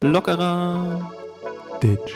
Lockerer Ditch.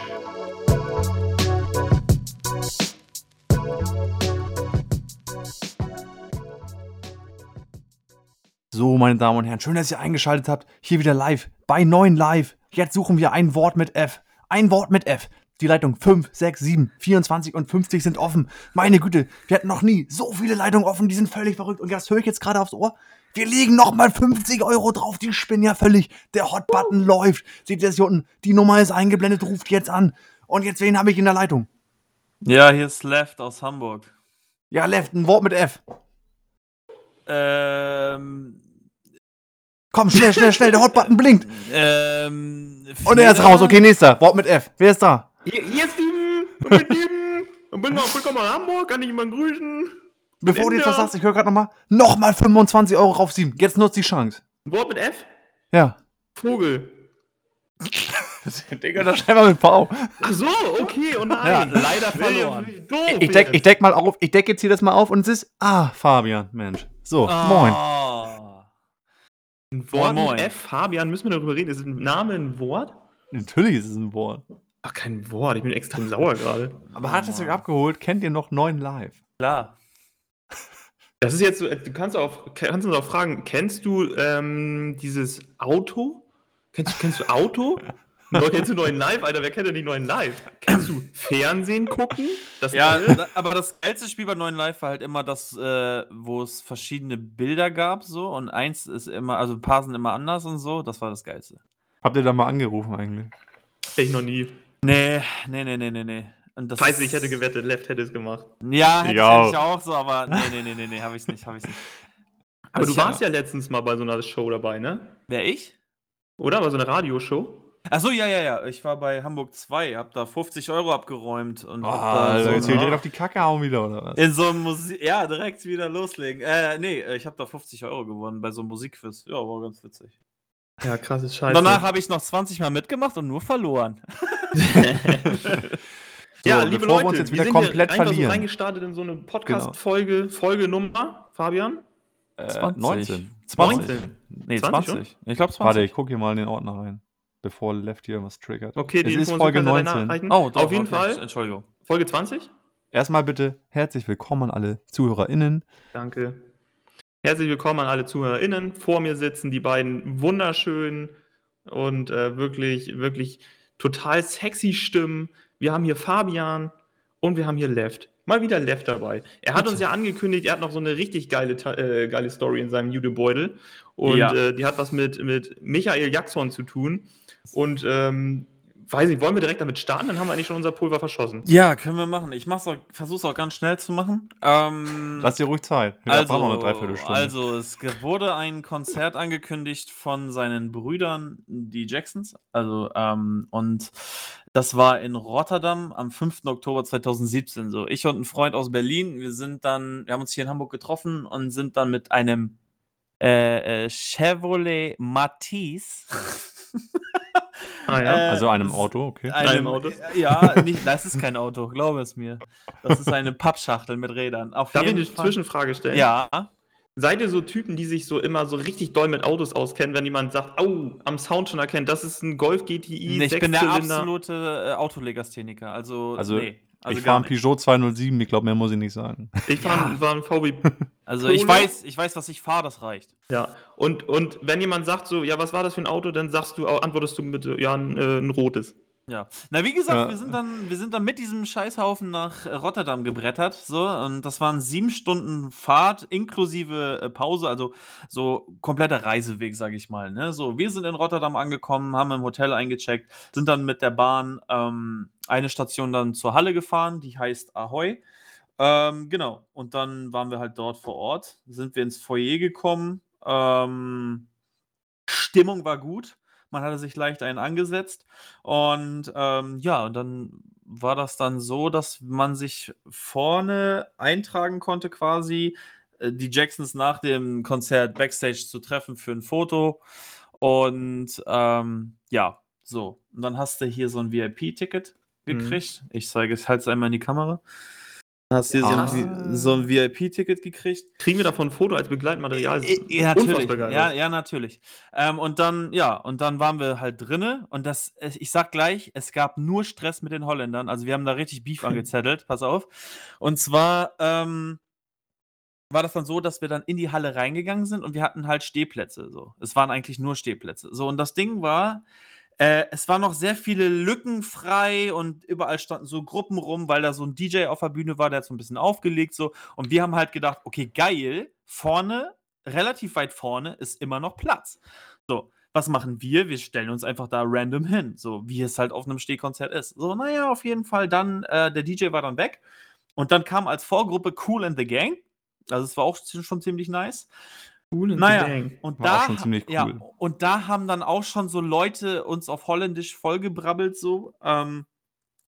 So, meine Damen und Herren, schön, dass ihr eingeschaltet habt. Hier wieder live bei 9 Live. Jetzt suchen wir ein Wort mit F. Ein Wort mit F. Die Leitung 5, 6, 7, 24 und 50 sind offen. Meine Güte, wir hatten noch nie so viele Leitungen offen, die sind völlig verrückt. Und das höre ich jetzt gerade aufs Ohr. Wir legen nochmal 50 Euro drauf, die spinnen ja völlig. Der Hotbutton läuft. Seht ihr das hier unten? Die Nummer ist eingeblendet, ruft jetzt an. Und jetzt wen habe ich in der Leitung? Ja, hier ist Left aus Hamburg. Ja, Left, ein Wort mit F. Ähm. Komm, schnell, schnell, schnell, der Hotbutton blinkt. Ähm. Und er ist raus. Okay, nächster. Wort mit F. Wer ist da? Hier, hier ist Steven. Und mit Steven. Und bin noch willkommen in Hamburg. Kann ich jemanden grüßen? Bevor du jetzt was sagst, ich höre gerade nochmal. Nochmal 25 Euro rauf, sieben. Jetzt nutzt die Chance. Ein Wort mit F? Ja. Vogel. Digga, da schreib mal mit V. Ach so, okay. Oh nein. Ja, leider verloren. Doof Ich deck, jetzt. ich deck mal auf, ich deck jetzt hier das mal auf und es ist. Ah, Fabian, Mensch. So, moin. Oh. Ein Wort Moin, moin. mit F, Fabian, müssen wir darüber reden. Ist ein Name ein Wort? Natürlich ist es ein Wort. Ach, kein Wort. Ich bin extrem sauer gerade. Aber hat es euch abgeholt? Kennt ihr noch 9 Live? Klar. Das ist jetzt so, du kannst auch, kannst uns auch fragen, kennst du ähm, dieses Auto? Kennst, du- kennst du Auto? Oder kennst du neuen Live, Alter? Wer kennt denn nicht neuen Live? Kennst du Fernsehen gucken? Das Ja, aber das geilste Spiel bei neuen Live war halt immer das, äh, wo es verschiedene Bilder gab, so und eins ist immer, also ein paar sind immer anders und so. Das war das geilste. Habt ihr da mal angerufen eigentlich? ich noch nie. Nee, nee, nee, nee, nee, nee. Und das Scheiße, ich hätte gewettet, Left hätte es gemacht. Ja, hätte Ja. hätte ich auch so, aber nee, nee, nee, nee, nee, hab ich's nicht, hab ich's nicht. Aber du ich hab- warst ja letztens mal bei so einer Show dabei, ne? Wer ich? Oder? Bei so einer Radioshow? Achso, ja, ja, ja. Ich war bei Hamburg 2, hab da 50 Euro abgeräumt und hab Ah, da Alter, so jetzt hier na. direkt auf die Kacke hauen wieder, oder was? in so einem Musik. Ja, direkt wieder loslegen. Äh, nee, äh, ich habe da 50 Euro gewonnen bei so einem Musikquiz. Ja, war ganz witzig. Ja, krasses Scheiße. danach habe ich noch 20 Mal mitgemacht und nur verloren. ja, So, liebe bevor wir Leute, uns jetzt wir wieder sind komplett hier einfach verlieren. so reingestartet in so eine Podcast-Folge, Folgenummer, Fabian? Äh, 20. 19. 20. 20. Nee, 20 20. Ich glaube 20. Warte, ich gucke hier mal in den Ordner rein. Bevor Left hier was triggert. Okay, die Es ist Folge kannst du dann 19. nachreichen. Oh, doch, Auf jeden okay. Fall, Entschuldigung. Folge 20? Erstmal bitte herzlich willkommen an alle ZuhörerInnen. Danke. Herzlich willkommen an alle ZuhörerInnen. Vor mir sitzen die beiden wunderschönen und äh, wirklich, wirklich total sexy Stimmen. Wir haben hier Fabian und wir haben hier Left. Mal wieder Left dabei. Er hat uns ja angekündigt, er hat noch so eine richtig geile, äh, geile Story in seinem Judebeutel. Und Ja. äh, die hat was mit, mit Michael Jackson zu tun. Und ähm, weiß nicht, wollen wir direkt damit starten? Dann haben wir eigentlich schon unser Pulver verschossen. Ja, können wir machen. Ich mach's auch, versuch's auch ganz schnell zu machen. Ähm, Lass dir ruhig Zeit. Wir also, brauchen noch eine Dreiviertelstunde. also, es wurde ein Konzert angekündigt von seinen Brüdern, die Jacksons. Also, ähm, und das war in Rotterdam am 5. Oktober 2017. So, ich und ein Freund aus Berlin, wir sind dann, wir haben uns hier in Hamburg getroffen und sind dann mit einem äh, äh, Chevrolet Matisse. Ah ja. Äh, also einem Auto, okay. Einem Auto? Ja, nicht, das ist kein Auto, glaube es mir. Das ist eine Pappschachtel mit Rädern. Auf Darf ich eine Fall- Zwischenfrage stellen? Ja. Seid ihr so Typen, die sich so immer so richtig doll mit Autos auskennen, wenn jemand sagt, oh, am Sound schon erkennt, das ist ein Golf GTI, Nee, ich bin der absolute äh, Autolegastheniker. Also, Also, nee. Also ich fahre einen nicht. Peugeot 207, ich glaube, mehr muss ich nicht sagen. Ich fahre war ein VW. Also ich weiß, ich weiß, was ich fahre, das reicht. ja. Und, und wenn jemand sagt so, ja, was war das für ein Auto, dann sagst du, antwortest du mit, ja, ein, äh, ein rotes. Ja. Na, wie gesagt, wir sind dann, wir sind dann mit diesem Scheißhaufen nach äh, Rotterdam gebrettert, so, und das waren sieben Stunden Fahrt inklusive äh, Pause, also so kompletter Reiseweg, sage ich mal. Ne? So, wir sind in Rotterdam angekommen, haben im Hotel eingecheckt, sind dann mit der Bahn ähm, eine Station dann zur Halle gefahren, die heißt Ahoy. Ähm, genau. Und dann waren wir halt dort vor Ort, sind wir ins Foyer gekommen. Ähm, Stimmung war gut. Man hatte sich leicht einen angesetzt. Und ähm, ja, und dann war das dann so, dass man sich vorne eintragen konnte, quasi äh, die Jacksons nach dem Konzert backstage zu treffen für ein Foto. Und ähm, ja, so. Und dann hast du hier so ein VIP-Ticket Mhm. gekriegt. Ich zeige es halt einmal in die Kamera. Hast du Ah. so, so ein VIP-Ticket gekriegt? Kriegen wir davon ein Foto als Begleitmaterial? Ja, natürlich. unfassbar geil. Ja, ja, natürlich. Ähm, und dann, ja, und dann waren wir halt drinne und das, äh, ich sag gleich, es gab nur Stress mit den Holländern. Also wir haben da richtig Beef angezettelt, pass auf. Und zwar ähm, war das dann so, dass wir dann in die Halle reingegangen sind und wir hatten halt Stehplätze. So. Es waren eigentlich nur Stehplätze. So, und das Ding war, äh, es waren noch sehr viele Lücken frei und überall standen so Gruppen rum, weil da so ein DJ auf der Bühne war, der hat so ein bisschen aufgelegt. So. Und wir haben halt gedacht, okay, geil, vorne, relativ weit vorne, ist immer noch Platz. So, was machen wir? Wir stellen uns einfach da random hin, so wie es halt auf einem Stehkonzert ist. So, naja, auf jeden Fall dann, äh, der DJ war dann weg und dann kam als Vorgruppe Cool and the Gang. Also es war auch schon ziemlich nice. Cool and Naja, gang. und War da, schon ziemlich ja, cool. und da haben dann auch schon so Leute uns auf Holländisch vollgebrabbelt, so, ähm,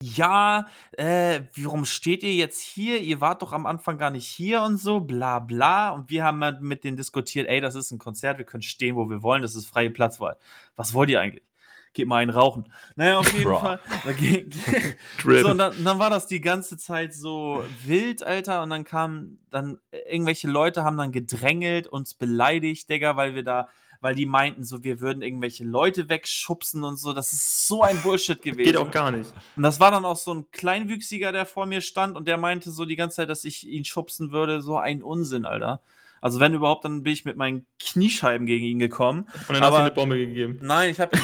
ja, äh, warum steht ihr jetzt hier? Ihr wart doch am Anfang gar nicht hier und so, bla bla. Und wir haben halt mit denen diskutiert, ey, das ist ein Konzert, wir können stehen, wo wir wollen, das ist freie Platzwahl. Was wollt ihr eigentlich? Geht mal einen rauchen. Naja, auf jeden Bra. Fall. So, und dann, dann war das die ganze Zeit so wild, Alter. Und dann kamen dann äh, irgendwelche Leute, haben dann gedrängelt, uns beleidigt, Digga, weil wir da, weil die meinten, so, wir würden irgendwelche Leute wegschubsen und so. Das ist so ein Bullshit gewesen. Geht auch gar nicht. Und das war dann auch so ein Kleinwüchsiger, der vor mir stand und der meinte so die ganze Zeit, dass ich ihn schubsen würde. So ein Unsinn, Alter. Also, wenn überhaupt, dann bin ich mit meinen Kniescheiben gegen ihn gekommen. Und dann hast du Aber- eine Bombe gegeben. Nein, ich habe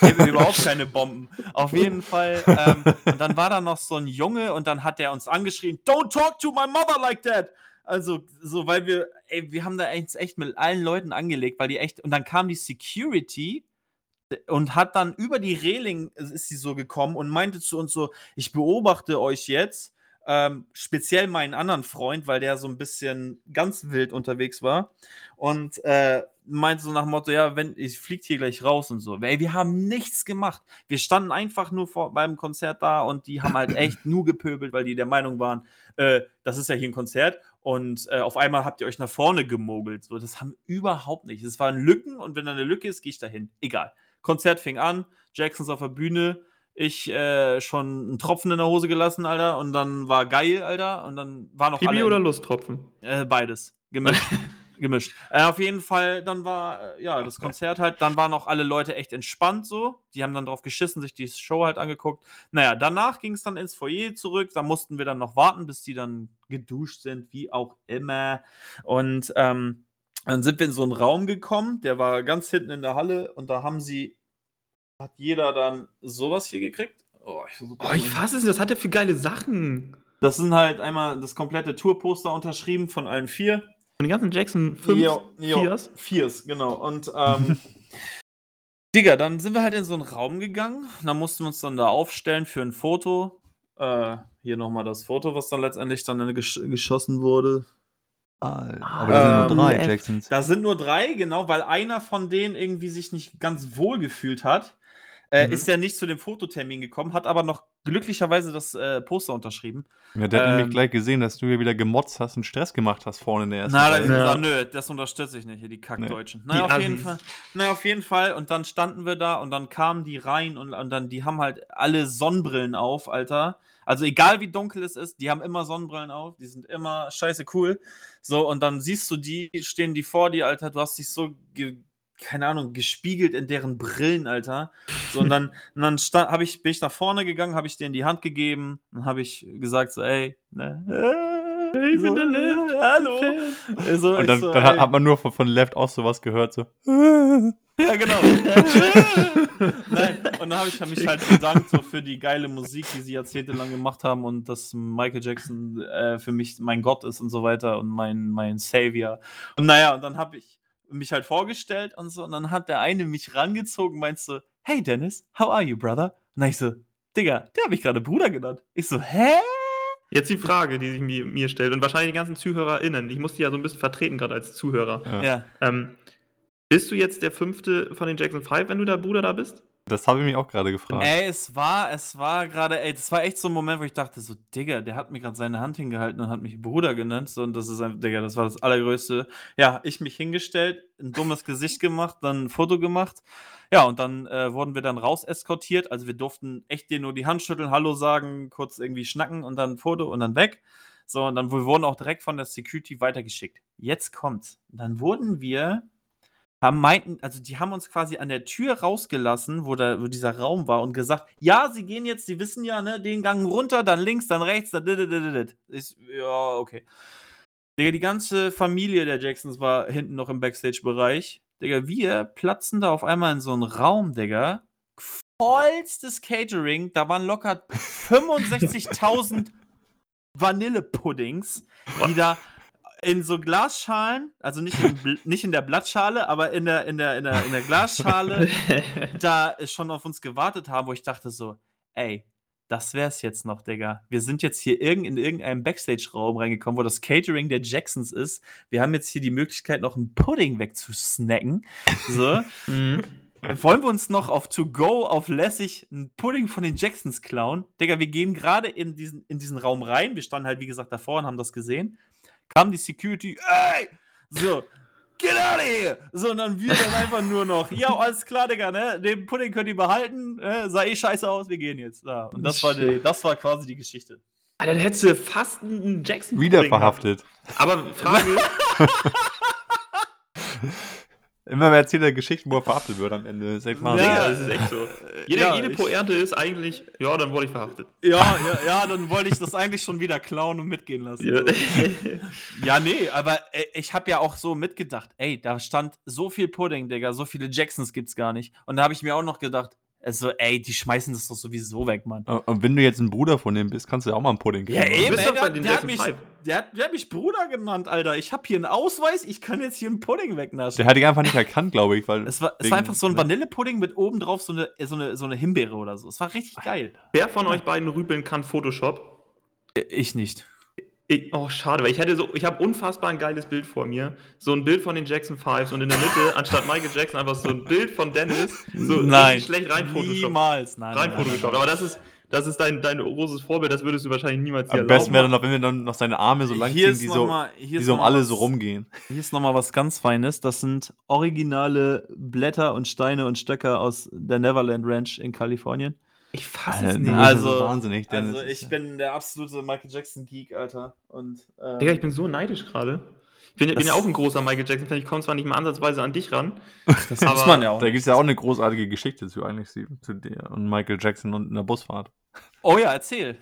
hab überhaupt keine Bomben. Auf jeden Fall. Ähm, und dann war da noch so ein Junge und dann hat der uns angeschrien: Don't talk to my mother like that. Also, so, weil wir, ey, wir haben da echt, echt mit allen Leuten angelegt, weil die echt. Und dann kam die Security und hat dann über die Reling ist sie so gekommen und meinte zu uns so: Ich beobachte euch jetzt. Ähm, speziell meinen anderen Freund, weil der so ein bisschen ganz wild unterwegs war. Und äh, meinte so nach dem Motto, ja, wenn ich fliegt hier gleich raus und so. Ey, wir haben nichts gemacht. Wir standen einfach nur vor, beim Konzert da und die haben halt echt nur gepöbelt, weil die der Meinung waren, äh, das ist ja hier ein Konzert und äh, auf einmal habt ihr euch nach vorne gemogelt. So, das haben überhaupt nicht. Es waren Lücken und wenn da eine Lücke ist, gehe ich dahin. Egal. Konzert fing an, Jacksons auf der Bühne, ich äh, schon einen Tropfen in der Hose gelassen, Alter, und dann war geil, Alter, und dann war noch alle oder Lusttropfen? äh, beides. Gemischt. Gemischt. Äh, auf jeden Fall, dann war, äh, ja, das Konzert halt, dann waren auch alle Leute echt entspannt so. Die haben dann drauf geschissen, sich die Show halt angeguckt. Naja, danach ging es dann ins Foyer zurück. Da mussten wir dann noch warten, bis die dann geduscht sind, wie auch immer. Und ähm, dann sind wir in so einen Raum gekommen, der war ganz hinten in der Halle und da haben sie, hat jeder dann sowas hier gekriegt. Oh, ich Oh, ich fasse es nicht. Was hat der für geile Sachen? das sind halt einmal das komplette Tourposter unterschrieben von allen vier. Von den ganzen Jackson 5 Jo, jo, Viers. Viers, genau. Und ähm, Digga, dann sind wir halt in so einen Raum gegangen. Dann mussten wir uns dann da aufstellen für ein Foto. Äh, hier nochmal das Foto, was dann letztendlich dann gesch geschossen wurde. Alter, aber da sind Ähm, nur drei. Jacksons. Da sind nur drei, genau, weil einer von denen irgendwie sich nicht ganz wohl gefühlt hat. Äh, Mhm. Ist ja nicht zu dem Fototermin gekommen, hat aber noch glücklicherweise das äh, Poster unterschrieben. Ja, der hat ähm, nämlich gleich gesehen, dass du hier wieder gemotzt hast und Stress gemacht hast vorne in der ersten Na, da Reihe. ist Ja. nö, das unterstütze ich nicht, hier die Kackdeutschen. Die Naja, auf jeden. Fall. Naja, auf jeden Fall. Und dann standen wir da und dann kamen die rein und, und dann, die haben halt alle Sonnenbrillen auf, Alter. Also egal wie dunkel es ist, die haben immer Sonnenbrillen auf, die sind immer scheiße cool. So, und dann siehst du die, stehen die vor dir, Alter, du hast dich so, ge, keine Ahnung, gespiegelt in deren Brillen, Alter. So, und dann, und dann stand, ich, bin ich nach vorne gegangen, habe ich denen die Hand gegeben und habe ich gesagt so, ey, ne, äh, Ich bin so, der Left äh, hallo. So, Und dann, so, dann hat, hat man nur von, von Left aus sowas gehört, so. Ja, genau. Nein, und dann habe ich hab mich halt bedankt so für die geile Musik, die sie jahrzehntelang gemacht haben und dass Michael Jackson äh, für mich mein Gott ist und so weiter und mein, mein Savior. Und naja, und dann habe ich mich halt vorgestellt und so und dann hat der eine mich rangezogen meinte so, hey Dennis, how are you, brother? Und dann ich so, Digga, der habe ich gerade Bruder genannt. Ich so, hä? Jetzt die Frage, die sich mir, mir stellt und wahrscheinlich die ganzen ZuhörerInnen. Ich muss die ja so ein bisschen vertreten, gerade als Zuhörer. Ja. Ja. Ähm, bist du jetzt der fünfte von den Jackson 5, wenn du der Bruder da bist? Das habe ich mich auch gerade gefragt. Ey, es war, es war gerade, ey, das war echt so ein Moment, wo ich dachte, so, Digga, der hat mir gerade seine Hand hingehalten und hat mich Bruder genannt. So, und das ist einfach, Digga, das war das Allergrößte. Ja, ich mich hingestellt, ein dummes Gesicht gemacht, dann ein Foto gemacht. Ja, und dann äh, wurden wir dann raus eskortiert. Also wir durften echt dir nur die Hand schütteln, Hallo sagen, kurz irgendwie schnacken und dann ein Foto und dann weg. So, und dann wir wurden auch direkt von der Security weitergeschickt. Jetzt kommt's. Dann wurden wir, haben meinten, also die haben uns quasi an der Tür rausgelassen, wo, da, wo dieser Raum war und gesagt, ja, sie gehen jetzt, sie wissen ja, ne, den Gang runter, dann links, dann rechts, dann dididididid. Ich, ja, okay. Digga, die ganze Familie der Jacksons war hinten noch im Backstage-Bereich. Digga, wir platzen da auf einmal in so einen Raum, Digga. Vollstes Catering. Da waren locker 65.000 Vanillepuddings, die da in so Glasschalen, also nicht in, nicht in der Blattschale, aber in der, in der, in der, in der Glasschale, da schon auf uns gewartet haben, wo ich dachte so, ey, das wär's jetzt noch, Digga. Wir sind jetzt hier irgend, in irgendeinem Backstage-Raum reingekommen, wo das Catering der Jacksons ist. Wir haben jetzt hier die Möglichkeit, noch einen Pudding wegzusnacken. So. Mhm. Wollen wir uns noch auf To Go, auf lässig einen Pudding von den Jacksons klauen? Digga, wir gehen gerade in diesen, in diesen Raum rein. Wir standen halt, wie gesagt, davor und haben das gesehen. Kam die Security, ey! So, get out of here! So, und dann wir dann einfach nur noch, ja, alles klar, Digga, ne? Den Pudding könnt ihr behalten, äh, sah eh scheiße aus, wir gehen jetzt. Ja, und das war, die, das war quasi die Geschichte. Alter, dann hättest du fast einen Jackson Wieder gehabt. verhaftet. Aber Frage, Immer wer erzählt er Geschichten, wo er verhaftet wird am Ende. Sag mal. Ja. Digga, das ist echt so. Jede, Ja, jede Pointe ist eigentlich, ja, dann wurde ich verhaftet. Ja, ja, ja, dann wollte ich das eigentlich schon wieder klauen und mitgehen lassen. Ja. So. Ja, nee, aber äh, ich habe ja auch so mitgedacht, ey, da stand so viel Pudding, Digga, so viele Jacksons gibt's gar nicht. Und da habe ich mir auch noch gedacht, also, ey, die schmeißen das doch sowieso weg, Mann. Und wenn du jetzt ein Bruder von dem bist, kannst du ja auch mal einen Pudding kriegen. Ja, eben, ey, der, der, hat mich, der, hat, der hat mich Bruder genannt, Alter. Ich habe hier einen Ausweis, ich kann jetzt hier einen Pudding wegnaschen. Der hat dich einfach nicht erkannt, glaube ich, weil. es war, es wegen- war einfach so ein ne? Vanillepudding mit oben drauf so eine, so, eine, so eine Himbeere oder so. Es war richtig geil. Wer von euch beiden rüpeln kann Photoshop? Ich nicht. Ich, oh, schade, weil ich hätte so, ich habe unfassbar ein geiles Bild vor mir. So ein Bild von den Jackson Fives und in der Mitte, anstatt Michael Jackson, einfach so ein Bild von Dennis. So Nein, schlecht rein Photoshop. Niemals, nein. Rein nein, nein, Photoshop. Aber das ist, das ist dein, dein großes Vorbild, das würdest du wahrscheinlich niemals hier Am besten wäre dann noch, wenn wir dann noch seine Arme so lang Hier ziehen, ist die noch so, mal- hier die ist so um alle was- so rumgehen. Hier ist nochmal was ganz Feines. Das sind originale Blätter und Steine und Stöcker aus der Neverland Ranch in Kalifornien. Ich fasse es nee, nicht. das Also- ist wahnsinnig, Dennis. Also ich bin der absolute Michael Jackson Geek, Alter. Und ähm, Digga, ich bin so neidisch gerade. Ich bin, bin ja auch ein großer Michael Jackson-Fan. Ich komme zwar nicht mal ansatzweise an dich ran. das aber- muss man ja auch. Da gibt es ja auch eine großartige Geschichte zu eigentlich zu zu dir und Michael Jackson und in der Busfahrt. Oh ja, erzähl.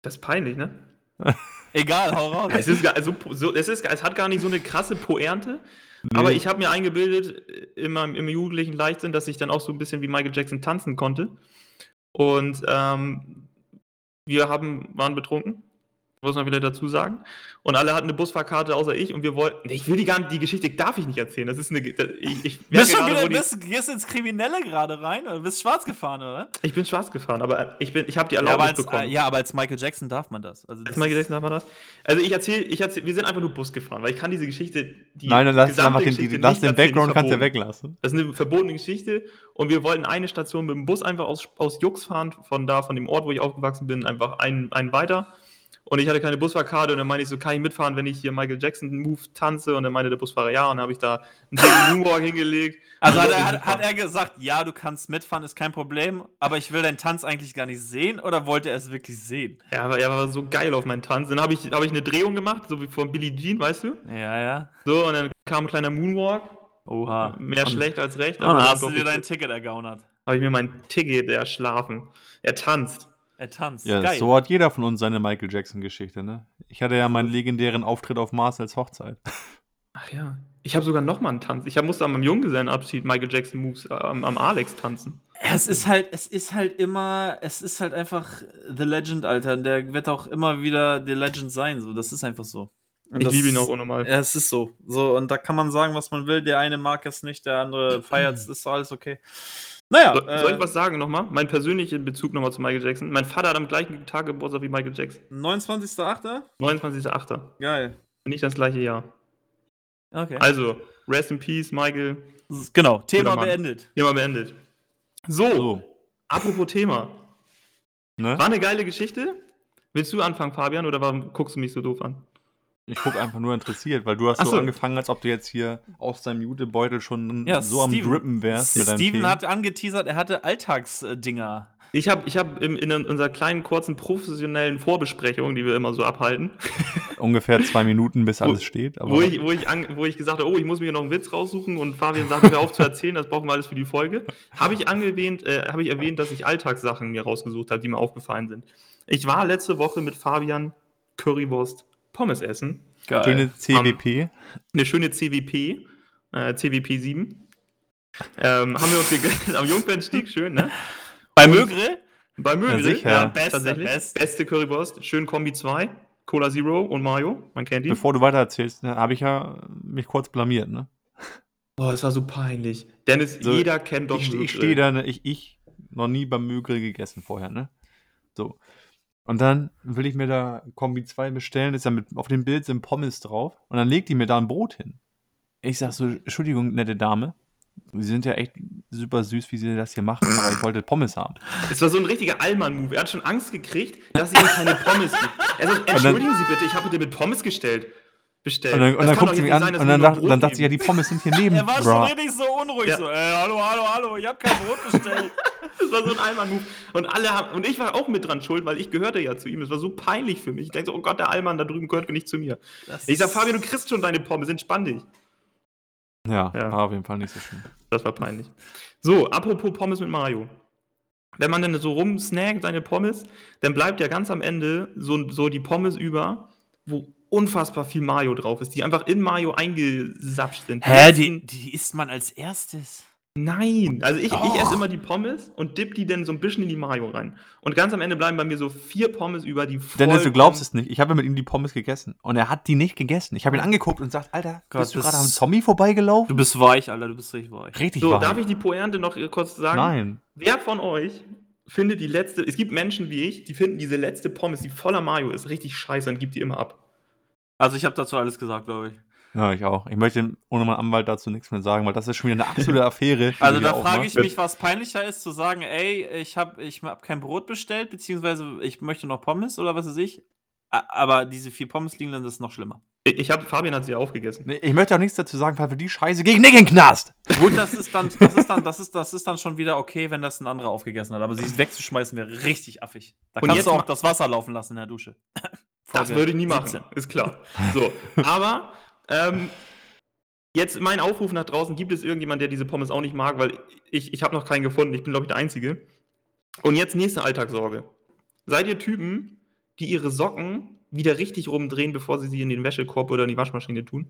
Das ist peinlich, ne? Egal, hau raus. Es, ist, also, so, es, ist, es hat gar nicht so eine krasse Poernte. Aber ich habe mir eingebildet, äh, in meinem, im jugendlichen Leichtsinn, dass ich dann auch so ein bisschen wie Michael Jackson tanzen konnte. Und ähm, wir haben, waren betrunken, muss man wieder dazu sagen. Und alle hatten eine Busfahrkarte außer ich und wir wollten. Ich will die gar nicht, die Geschichte darf ich nicht erzählen. Das ist eine. Ich, ich, bist du gerade, wieder, bist, gehst ins Kriminelle gerade rein oder bist schwarz gefahren, oder? ich bin schwarz gefahren, aber ich, bin, ich habe die Ja Erlaubnis als, bekommen. ja, aber als Michael Jackson darf man das. Also das Als Michael Jackson darf man das? Also ich erzähle, ich erzähl, wir sind einfach nur Bus gefahren, weil ich kann diese Geschichte, die Nein, dann lass, einfach den, die, lass den Background kannst du ja weglassen. Das ist eine verbotene Geschichte und wir wollten eine Station mit dem Bus einfach aus, aus Jux fahren, von da, von dem Ort, wo ich aufgewachsen bin, einfach einen, einen weiter. Und ich hatte keine Busfahrkarte und dann meinte ich so, kann ich mitfahren, wenn ich hier Michael Jackson Move tanze? Und dann meinte der Busfahrer ja und dann habe ich da einen Moonwalk hingelegt. Also hat er, hat, hat er gesagt, ja, du kannst mitfahren, ist kein Problem, aber ich will deinen Tanz eigentlich gar nicht sehen oder wollte er es wirklich sehen? er, war, er war so geil auf meinen Tanz. Dann habe ich, hab ich eine Drehung gemacht, so wie von Billie Jean, weißt du? Ja, ja. So, und dann kam ein kleiner Moonwalk. Oha. Mehr Und- schlecht als recht. Und dann aber hast du dir dein. Ticket ergaunert. habe ich mir mein Ticket erschlafen. Er tanzt. Er tanzt. Ja, Geil. so hat jeder von uns seine Michael Jackson-Geschichte, ne? Ich hatte ja meinen legendären Auftritt auf Marcel's Hochzeit. Ach ja. Ich habe sogar noch mal einen Tanz. Ich hab, musste am Junggesellenabschied Michael Jackson Moves äh, am, am Alex tanzen. Es ist halt, es ist halt immer, es ist halt einfach The Legend, Alter. Der wird auch immer wieder The Legend sein. So, das ist einfach so. Und Ich liebe ihn auch unnormal. Ja, es ist so. So, und da kann man sagen, was man will. Der eine mag es nicht, der andere feiert es, ist alles okay. Naja, So, soll äh, ich was sagen nochmal? Mein persönlicher Bezug nochmal zu Michael Jackson. Mein Vater hat am gleichen Tag Geburtstag wie Michael Jackson. 29.8. 29.08. Geil. Nicht das gleiche Jahr. Okay. Also, rest in peace, Michael. genau, Thema beendet. Thema beendet. So, So, apropos Thema. ne? War eine geile Geschichte. Willst du anfangen, Fabian, oder warum guckst du mich so doof an? Ich gucke einfach nur interessiert, weil du hast so so. angefangen, als ob du jetzt hier aus deinem Jutebeutel schon Ja, so am Steven. Drippen wärst mit Steven hat angeteasert, er hatte Alltagsdinger. Ich habe ich hab in, in unserer kleinen, kurzen, professionellen Vorbesprechung, die wir immer so abhalten, Ungefähr zwei Minuten, bis Wo- alles steht. Aber wo ich, wo, ich an, wo ich gesagt habe, oh, ich muss mir hier noch einen Witz raussuchen und Fabian sagt, hör auf zu erzählen, das brauchen wir alles für die Folge, habe ich, angewähnt, äh, habe ich erwähnt, dass ich Alltagssachen mir rausgesucht habe, die mir aufgefallen sind. Ich war letzte Woche mit Fabian Currywurst Pommes essen. Geil. schöne CWP. Eine schöne CWP, äh, CWP 7. Ähm, haben wir uns gegönnt am Jungfernstieg, schön, ne? Bei Mögre? Bei Mögel, sicher. ja, Beste, tatsächlich. beste. Beste Currywurst, schön Kombi 2, Cola Zero und Mayo, man kennt die. Bevor du weiter erzählst, ne, habe ich ja mich kurz blamiert. Ne? Boah, es war so peinlich. Dennis, So, jeder kennt doch ich ich stehe da, ne, ich, ich noch nie beim Mögel gegessen vorher, ne? So. Und dann will ich mir da Kombi 2 bestellen, ist ja mit, auf dem Bild sind Pommes drauf und dann legt die mir da ein Brot hin. Ich sag so, Entschuldigung, nette Dame, Sie sind ja echt super süß, wie Sie das hier machen, aber ich wollte Pommes haben. Es war so ein richtiger Allmann-Move. Er hat schon Angst gekriegt, dass ihm keine Pommes gibt. Er sagt, entschuldigen Sie bitte, ich habe bitte mit Pommes gestellt. Bestellt. Und dann, und dann guckt sie mich an sein, und dann, dacht, dann dachte sie, ja, die Pommes sind hier neben. Er war schon richtig so unruhig. Ja. So, äh, hallo, hallo, hallo, ich hab kein Brot bestellt. Das war so ein Allmann-Move. Und alle haben, und ich war auch mit dran schuld, weil ich gehörte ja zu ihm. Das war so peinlich für mich. Ich denke so, oh Gott, der Allmann da drüben gehört nicht zu mir. Das Ich sag, Fabian, du kriegst schon deine Pommes, entspann dich. Ja, Ja. war auf jeden Fall nicht so schön. Das war peinlich. So, apropos Pommes mit Mayo. Wenn man dann so rumsnackt, seine Pommes, dann bleibt ja ganz am Ende so, so die Pommes über, wo unfassbar viel Mayo drauf ist, die einfach in Mayo eingesapscht sind. Hä, die, die isst man als erstes. Nein, also ich, ich esse immer die Pommes und dipp die dann so ein bisschen in die Mayo rein. Und ganz am Ende bleiben bei mir so vier Pommes über, die Dennis, du glaubst es nicht. Ich habe mit ihm die Pommes gegessen und er hat die nicht gegessen. Ich habe ihn angeguckt und gesagt, Alter, Gott, bist du gerade am Zombie vorbeigelaufen? Du bist weich, Alter, du bist richtig weich. richtig So, wahr. darf ich die Pointe noch kurz sagen? Nein. Wer von euch findet die letzte, es gibt Menschen wie ich, die finden diese letzte Pommes, die voller Mayo ist, richtig scheiße und gibt die immer ab. Also ich habe dazu alles gesagt, glaube ich. Ja, ich auch. Ich möchte ohne meinen Anwalt dazu nichts mehr sagen, weil das ist schon wieder eine absolute Affäre. Also da frage ich mich, was peinlicher ist, zu sagen, ey, ich habe ich hab kein Brot bestellt, beziehungsweise ich möchte noch Pommes oder was weiß ich. Aber diese vier Pommes liegen dann, das ist noch schlimmer. Ich, ich habe, Fabian hat sie aufgegessen. Nee, Ich möchte auch nichts dazu sagen, weil für die Scheiße gegen den Knast. Gut, das ist dann, das ist dann, das ist, das ist dann schon wieder okay, wenn das ein anderer aufgegessen hat. Aber sie wegzuschmeißen wäre richtig affig. Da Und kannst jetzt du auch das Wasser laufen lassen in der Dusche. Das würde ich nie machen, 17. ist klar. So, aber ähm, jetzt mein Aufruf nach draußen, gibt es irgendjemand, der diese Pommes auch nicht mag, weil ich, ich habe noch keinen gefunden, ich bin glaube ich der Einzige. Und jetzt nächste Alltagssorge. Seid ihr Typen, die ihre Socken wieder richtig rumdrehen, bevor sie sie in den Wäschekorb oder in die Waschmaschine tun?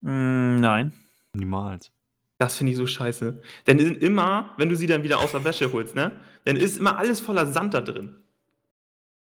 Mm, nein. Niemals. Das finde ich so scheiße. Denn immer, wenn du sie dann wieder aus der Wäsche holst, ne? Dann ist immer alles voller Sand da drin.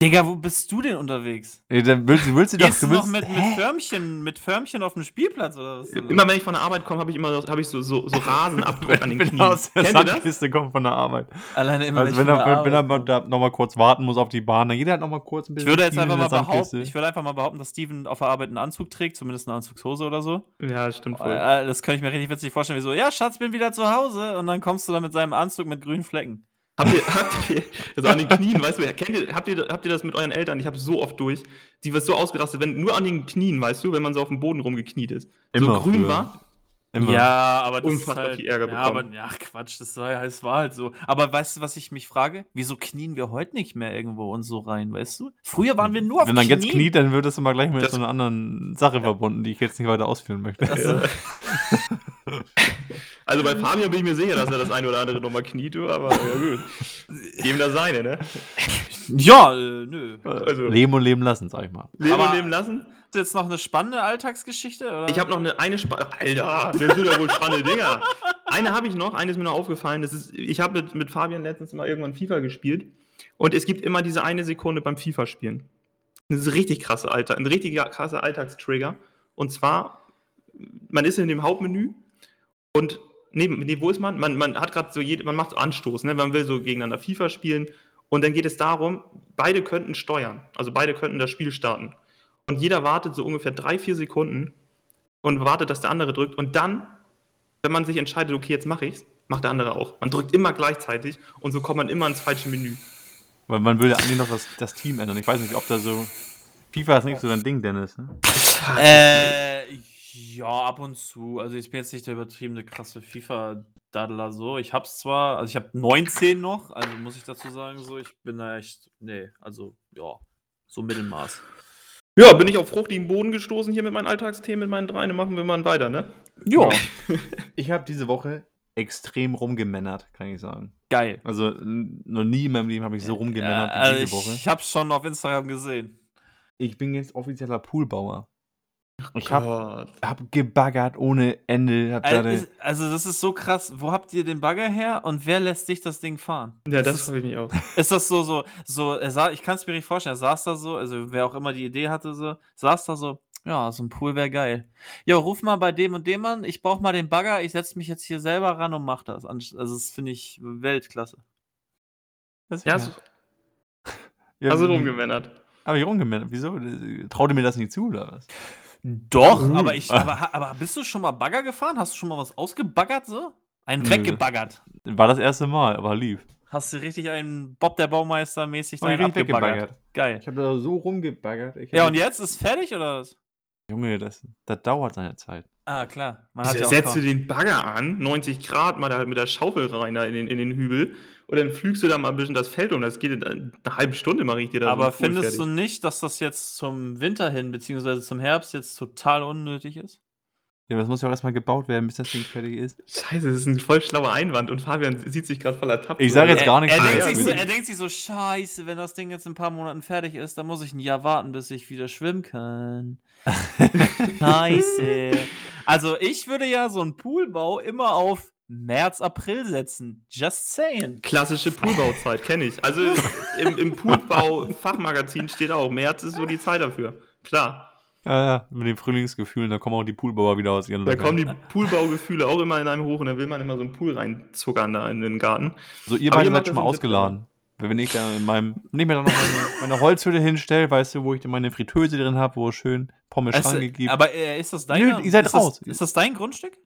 Digga, wo bist du denn unterwegs? Ey, dann willst, du- willst du doch. Gehst du noch mit, mit? Förmchen, mit Förmchen auf dem Spielplatz oder was? Immer wenn ich von der Arbeit komme, habe ich immer hab ich so, so, so Rasenabdruck an den Knien. er aus der Kennt? Sandkiste kommt von der Arbeit. Alleine immer Also wenn ich er, der wenn er Arbeit mal, da noch mal kurz warten muss auf die Bahn, dann jeder hat noch mal kurz ein Ich bisschen. würde jetzt einfach in mal behaupten, ich würde einfach mal behaupten, dass Steven auf der Arbeit einen Anzug trägt, zumindest eine Anzugshose oder so. Ja, stimmt voll. Äh, Das könnte ich mir richtig witzig vorstellen, wie so, ja, Schatz, bin wieder zu Hause. Und dann kommst du da mit seinem Anzug mit grünen Flecken. Habt ihr, habt ihr, also an den Knien, weißt du, kennt ihr, habt, ihr, habt ihr das mit euren Eltern? Ich habe so oft durch. Die wird so ausgerastet, wenn nur an den Knien, weißt du, wenn man so auf dem Boden rumgekniet ist. Immer so grün früher. war. Immer. Ja, aber das Unfassbar ist halt, viel Ärger ja, aber, bekommen. ja, Quatsch, das war, ja, es war halt so. Aber weißt du, was ich mich frage? Wieso knien wir heute nicht mehr irgendwo und so rein, weißt du? Früher waren wir nur auf Wenn man jetzt Knien. kniet, dann wird das immer gleich mit Das- so einer anderen Sache verbunden, die ich jetzt nicht weiter ausführen möchte. Also, Also bei Fabian bin ich mir sicher, dass er das eine oder andere nochmal kniet, du, aber ja gut. Geben das seine, ne? ja, äh, nö. Also- leben und leben lassen, sag ich mal. Leben Aber- und leben lassen. Ist jetzt noch eine spannende Alltagsgeschichte? Oder? Ich habe noch eine, eine Spa Alter, das sind ja wohl spannende Dinger. Eine habe ich noch, eine ist mir noch aufgefallen. Das ist, ich habe mit, mit Fabian letztens mal irgendwann FIFA gespielt. Und es gibt immer diese eine Sekunde beim FIFA-Spielen. Das ist richtig krasse Alter, ein richtig krasser Alltagstrigger. Und zwar, man ist in dem Hauptmenü und neben, nee, wo ist man? Man, man hat gerade so jede, man macht so Anstoß, ne? Man will so gegeneinander FIFA spielen. Und dann geht es darum, beide könnten steuern. Also beide könnten das Spiel starten. Und jeder wartet so ungefähr drei, vier Sekunden und wartet, dass der andere drückt. Und dann, wenn man sich entscheidet, okay, jetzt mache ich's, macht der andere auch. Man drückt immer gleichzeitig und so kommt man immer ins falsche Menü. Weil man will ja eigentlich noch das, das Team ändern. Ich weiß nicht, ob da so. FIFA ist nicht so dein Ding, Dennis. Ne? Äh, ja, ab und zu. Also ich bin jetzt nicht der übertriebene krasse FIFA Daddler so. Ich hab's zwar, also ich habe 19 noch, also muss ich dazu sagen, so, ich bin da echt, nee, also ja, so Mittelmaß. Ja, bin ich auf fruchtigen Boden gestoßen hier mit meinen Alltagsthemen, mit meinen dreien. Dann machen wir mal weiter, ne? Ja, Ich habe diese Woche extrem rumgemännert, kann ich sagen. geil. Also noch nie in meinem Leben habe ich so rumgemännert Ja, wie also diese ich, Woche. ich hab's schon auf Instagram gesehen. Ich bin jetzt offizieller Poolbauer. Ich habe hab gebaggert ohne Ende. Hab Also, ist, also das ist so krass. Wo habt ihr den Bagger her und wer lässt sich das Ding fahren? Ja, das ist, freue ich mich auch. ist das so, so, so, er sah, ich kann es mir nicht vorstellen, er saß da so, also wer auch immer die Idee hatte, so, saß da so, ja, so ein Pool wäre geil. Ja, ruf mal bei dem und dem an, ich brauche mal den Bagger, ich setze mich jetzt hier selber ran und mach das. Also das finde ich Weltklasse. Das Ja, Ja. hast, ja, hast du wie- rumgemännert. Habe ich rumgemännert. Wieso? Traut ihr mir das nicht zu, oder was? Doch, Uh. aber ich, aber, aber bist du schon mal Bagger gefahren? Hast du schon mal was ausgebaggert so? Einen Nö. weggebaggert. War das erste Mal, aber lief. Hast du richtig einen Bob der Baumeister mäßig abgebaggert? weggebaggert. Geil. Ich habe da so rumgebaggert. Ich Ja, und jetzt ist fertig oder was? Junge, das, das dauert seine Zeit. Ah, klar. Man hat ja Setzt du den Bagger an, 90 Grad, mal da mit der Schaufel rein da in den, in den Hügel und dann flügst du da mal ein bisschen das Feld um. Das geht in einer halben Stunde, mache ich dir da. so Aber Pool findest du fertig. nicht, dass das jetzt zum Winter hin, beziehungsweise zum Herbst jetzt total unnötig ist? Ja, das muss ja auch erstmal gebaut werden, bis das Ding fertig ist. Scheiße, das ist ein voll schlauer Einwand und Fabian sieht sich gerade voll ertappt. Ich sag jetzt Er, gar nichts er, mehr denkt so, er denkt sich so, scheiße, wenn das Ding jetzt in ein paar Monaten fertig ist, dann muss ich ein Jahr warten, bis ich wieder schwimmen kann. Scheiße. Also ich würde ja so einen Poolbau immer auf März, April setzen. Just saying. Klassische Poolbauzeit, kenne ich. Also im, im Poolbau-Fachmagazin steht auch, März ist so die Zeit dafür. Klar. Ja, ja, mit den Frühlingsgefühlen, da kommen auch die Poolbauer wieder aus ihren Da Löchern. kommen die Poolbaugefühle auch immer in einem hoch und dann will man immer so einen Pool reinzuckern da in den Garten. So, ihr Aber beide seid schon mal ausgeladen. Wenn ich da in meinem, nicht mehr noch meine, meine Holzhütte hinstelle, weißt du, wo ich dann meine Fritteuse drin habe, wo es schön Pommes Also, Schranke gibt. aber äh, ist das dein Nö, ihr seid ist raus. Das, ist das dein Grundstück?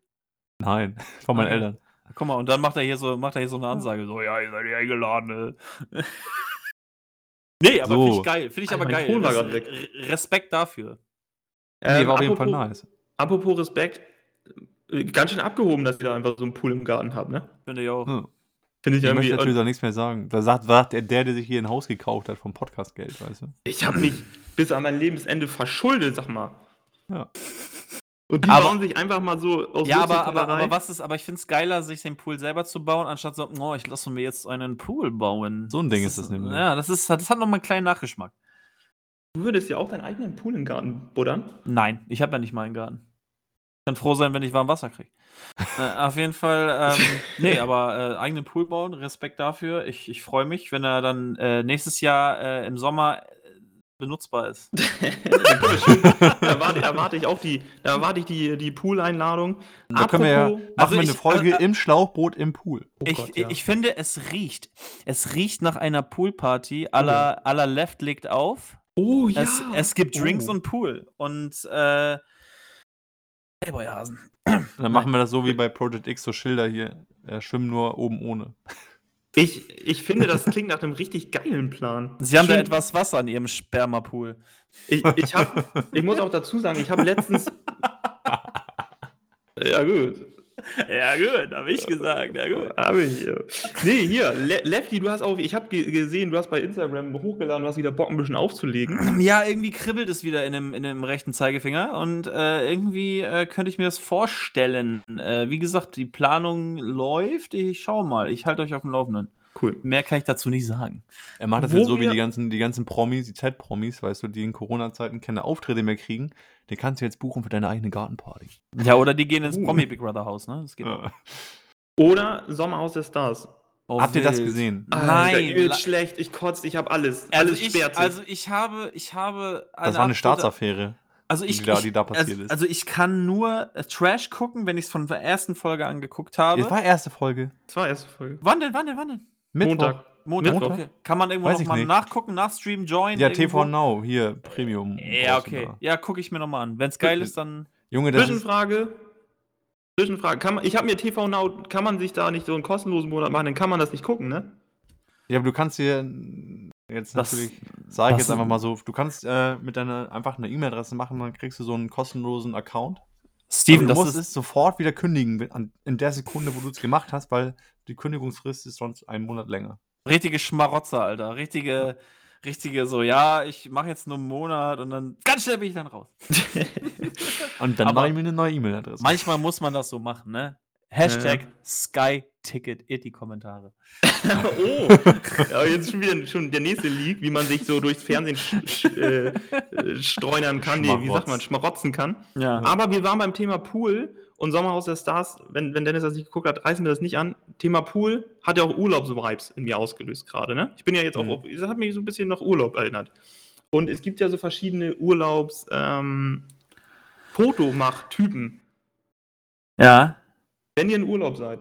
Nein, von meinen Okay. Eltern. Guck mal, und dann macht er hier so, macht er hier so eine Ansage, so, ja, ihr seid hier eingeladen. ne? nee, aber So. finde ich geil. Finde ich Alter, aber mein geil. Ton war Res grad weg. Re- Respekt dafür. Nee, Ähm, war auf jeden Fall apropos- nice. Apropos Respekt, äh, ganz schön abgehoben, dass ihr da einfach so einen Pool im Garten habt, ne? Finde ich auch. Hm. Finde ich Ich irgendwie. möchte natürlich auch nichts mehr sagen. Da sagt, sagt der, der, der sich hier ein Haus gekauft hat vom Podcastgeld, weißt du? Ich habe mich bis an mein Lebensende verschuldet, sag mal. Ja. Und die Aber- bauen sich einfach mal so aus Ja, aber, aber, aber was ist, aber ich finde es geiler, sich den Pool selber zu bauen, anstatt so, oh, ich lasse mir jetzt einen Pool bauen. So ein Ding ist das nämlich. Ja, das ist, das hat noch mal einen kleinen Nachgeschmack. Du würdest ja auch deinen eigenen Pool im Garten buddern. Nein, ich habe ja nicht mal einen Garten. Ich kann froh sein, wenn ich warm Wasser kriege. äh, auf jeden Fall, ähm, nee, aber äh, eigenen Pool bauen, Respekt dafür. Ich, ich freue mich, wenn er dann äh, nächstes Jahr äh, im Sommer benutzbar ist. da erwarte, erwarte ich auch die, da erwarte ich die, die Pool-Einladung. Da können wir ja, Apropos- machen also wir eine ich- Folge äh, äh, im Schlauchboot im Pool. Oh ich, Gott, ja. ich finde, es riecht. Es riecht nach einer Poolparty aller aller Left legt auf. oh ja. Es, es gibt Drinks Oh. und Pool. Und äh, Playboy-Hasen. Dann machen wir das so wie bei Project X, so Schilder hier. Äh, schwimmen nur oben ohne. Ich, ich finde, das klingt nach einem richtig geilen Plan. Sie haben da Schön- etwas Wasser in ihrem Spermapool. Ich, ich, hab, ich muss auch dazu sagen, ich habe letztens. ja, gut. Ja, gut, habe ich gesagt. Ja, gut. Habe ich. ja. Nee, hier, Le Lefty, du hast auch, ich habe ge gesehen, du hast bei Instagram hochgeladen, du hast wieder Bock, ein bisschen aufzulegen. Ja, irgendwie kribbelt es wieder in dem, in dem rechten Zeigefinger und äh, irgendwie äh, könnte ich mir das vorstellen. Äh, wie gesagt, die Planung läuft. Ich schau mal. Ich halte euch auf dem Laufenden. Cool. Mehr kann ich dazu nicht sagen. Er macht das Wo jetzt so wie die ganzen, die ganzen Promis, die Z-Promis, weißt du, die in Corona-Zeiten keine Auftritte mehr kriegen. Den kannst du jetzt buchen für deine eigene Gartenparty. Ja, oder die gehen ins Uh. Promi Big Brother Haus, ne? Das geht. Ja. Oder Sommerhaus der Stars. Oh, Habt ihr das wild. gesehen? Alter, Nein, übelst la- schlecht, ich kotze, ich habe alles. Also alles ich, sperrt sich. also ich habe, ich habe Das war eine Staatsaffäre. Also ich, die da- ich, die da passiert also, ist. also ich kann nur äh, Trash gucken, wenn ich es von der ersten Folge angeguckt habe. Das war erste Folge. das war erste Folge. wann denn, wann denn, wann denn? Mittwoch. Montag. Montag. Mittwoch? Okay. Kann man irgendwo Weiß noch ich mal nicht. nachgucken, nachstreamen, join? Ja, irgendwo? TV Now, hier, Premium. Ja, okay. Ja, gucke ich mir nochmal an. Wenn es geil ist, dann. Junge, das ist, Zwischenfrage. Zwischenfrage. Kann man, ich habe mir TV Now, kann man sich da nicht so einen kostenlosen Monat machen, dann kann man das nicht gucken, ne? ja, aber du kannst hier jetzt Das- natürlich, sage ich jetzt einfach mal so, du kannst äh, mit deiner einfach eine E-Mail-Adresse machen, dann kriegst du so einen kostenlosen Account Steven, du das musst ist, es sofort wieder kündigen, in der Sekunde, wo du es gemacht hast, weil die Kündigungsfrist ist sonst einen Monat länger. richtige Schmarotzer, Alter. Richtige, richtige so, ja, ich mache jetzt nur einen Monat und dann ganz schnell bin ich dann raus. Und dann mache ich mir eine neue E-Mail-Adresse. Manchmal muss man das so machen, ne? Hashtag SkyTicket in die Kommentare. oh, ja, jetzt schon wieder schon der nächste Leak, wie man sich so durchs Fernsehen sch sch äh, äh, streunern kann, nee, wie sagt man, schmarotzen kann. Ja. Aber wir waren beim Thema Pool und Sommerhaus der Stars, wenn, wenn Dennis das nicht geguckt hat, reißen wir das nicht an. Thema Pool hat ja auch Urlaubsvibes in mir ausgelöst gerade, ne? Ich bin ja jetzt auch, Mhm. auf, das hat mich so ein bisschen nach Urlaub erinnert. Und es gibt ja so verschiedene Urlaubs, ähm, Fotomach-Typen. Ja. Wenn ihr in Urlaub seid,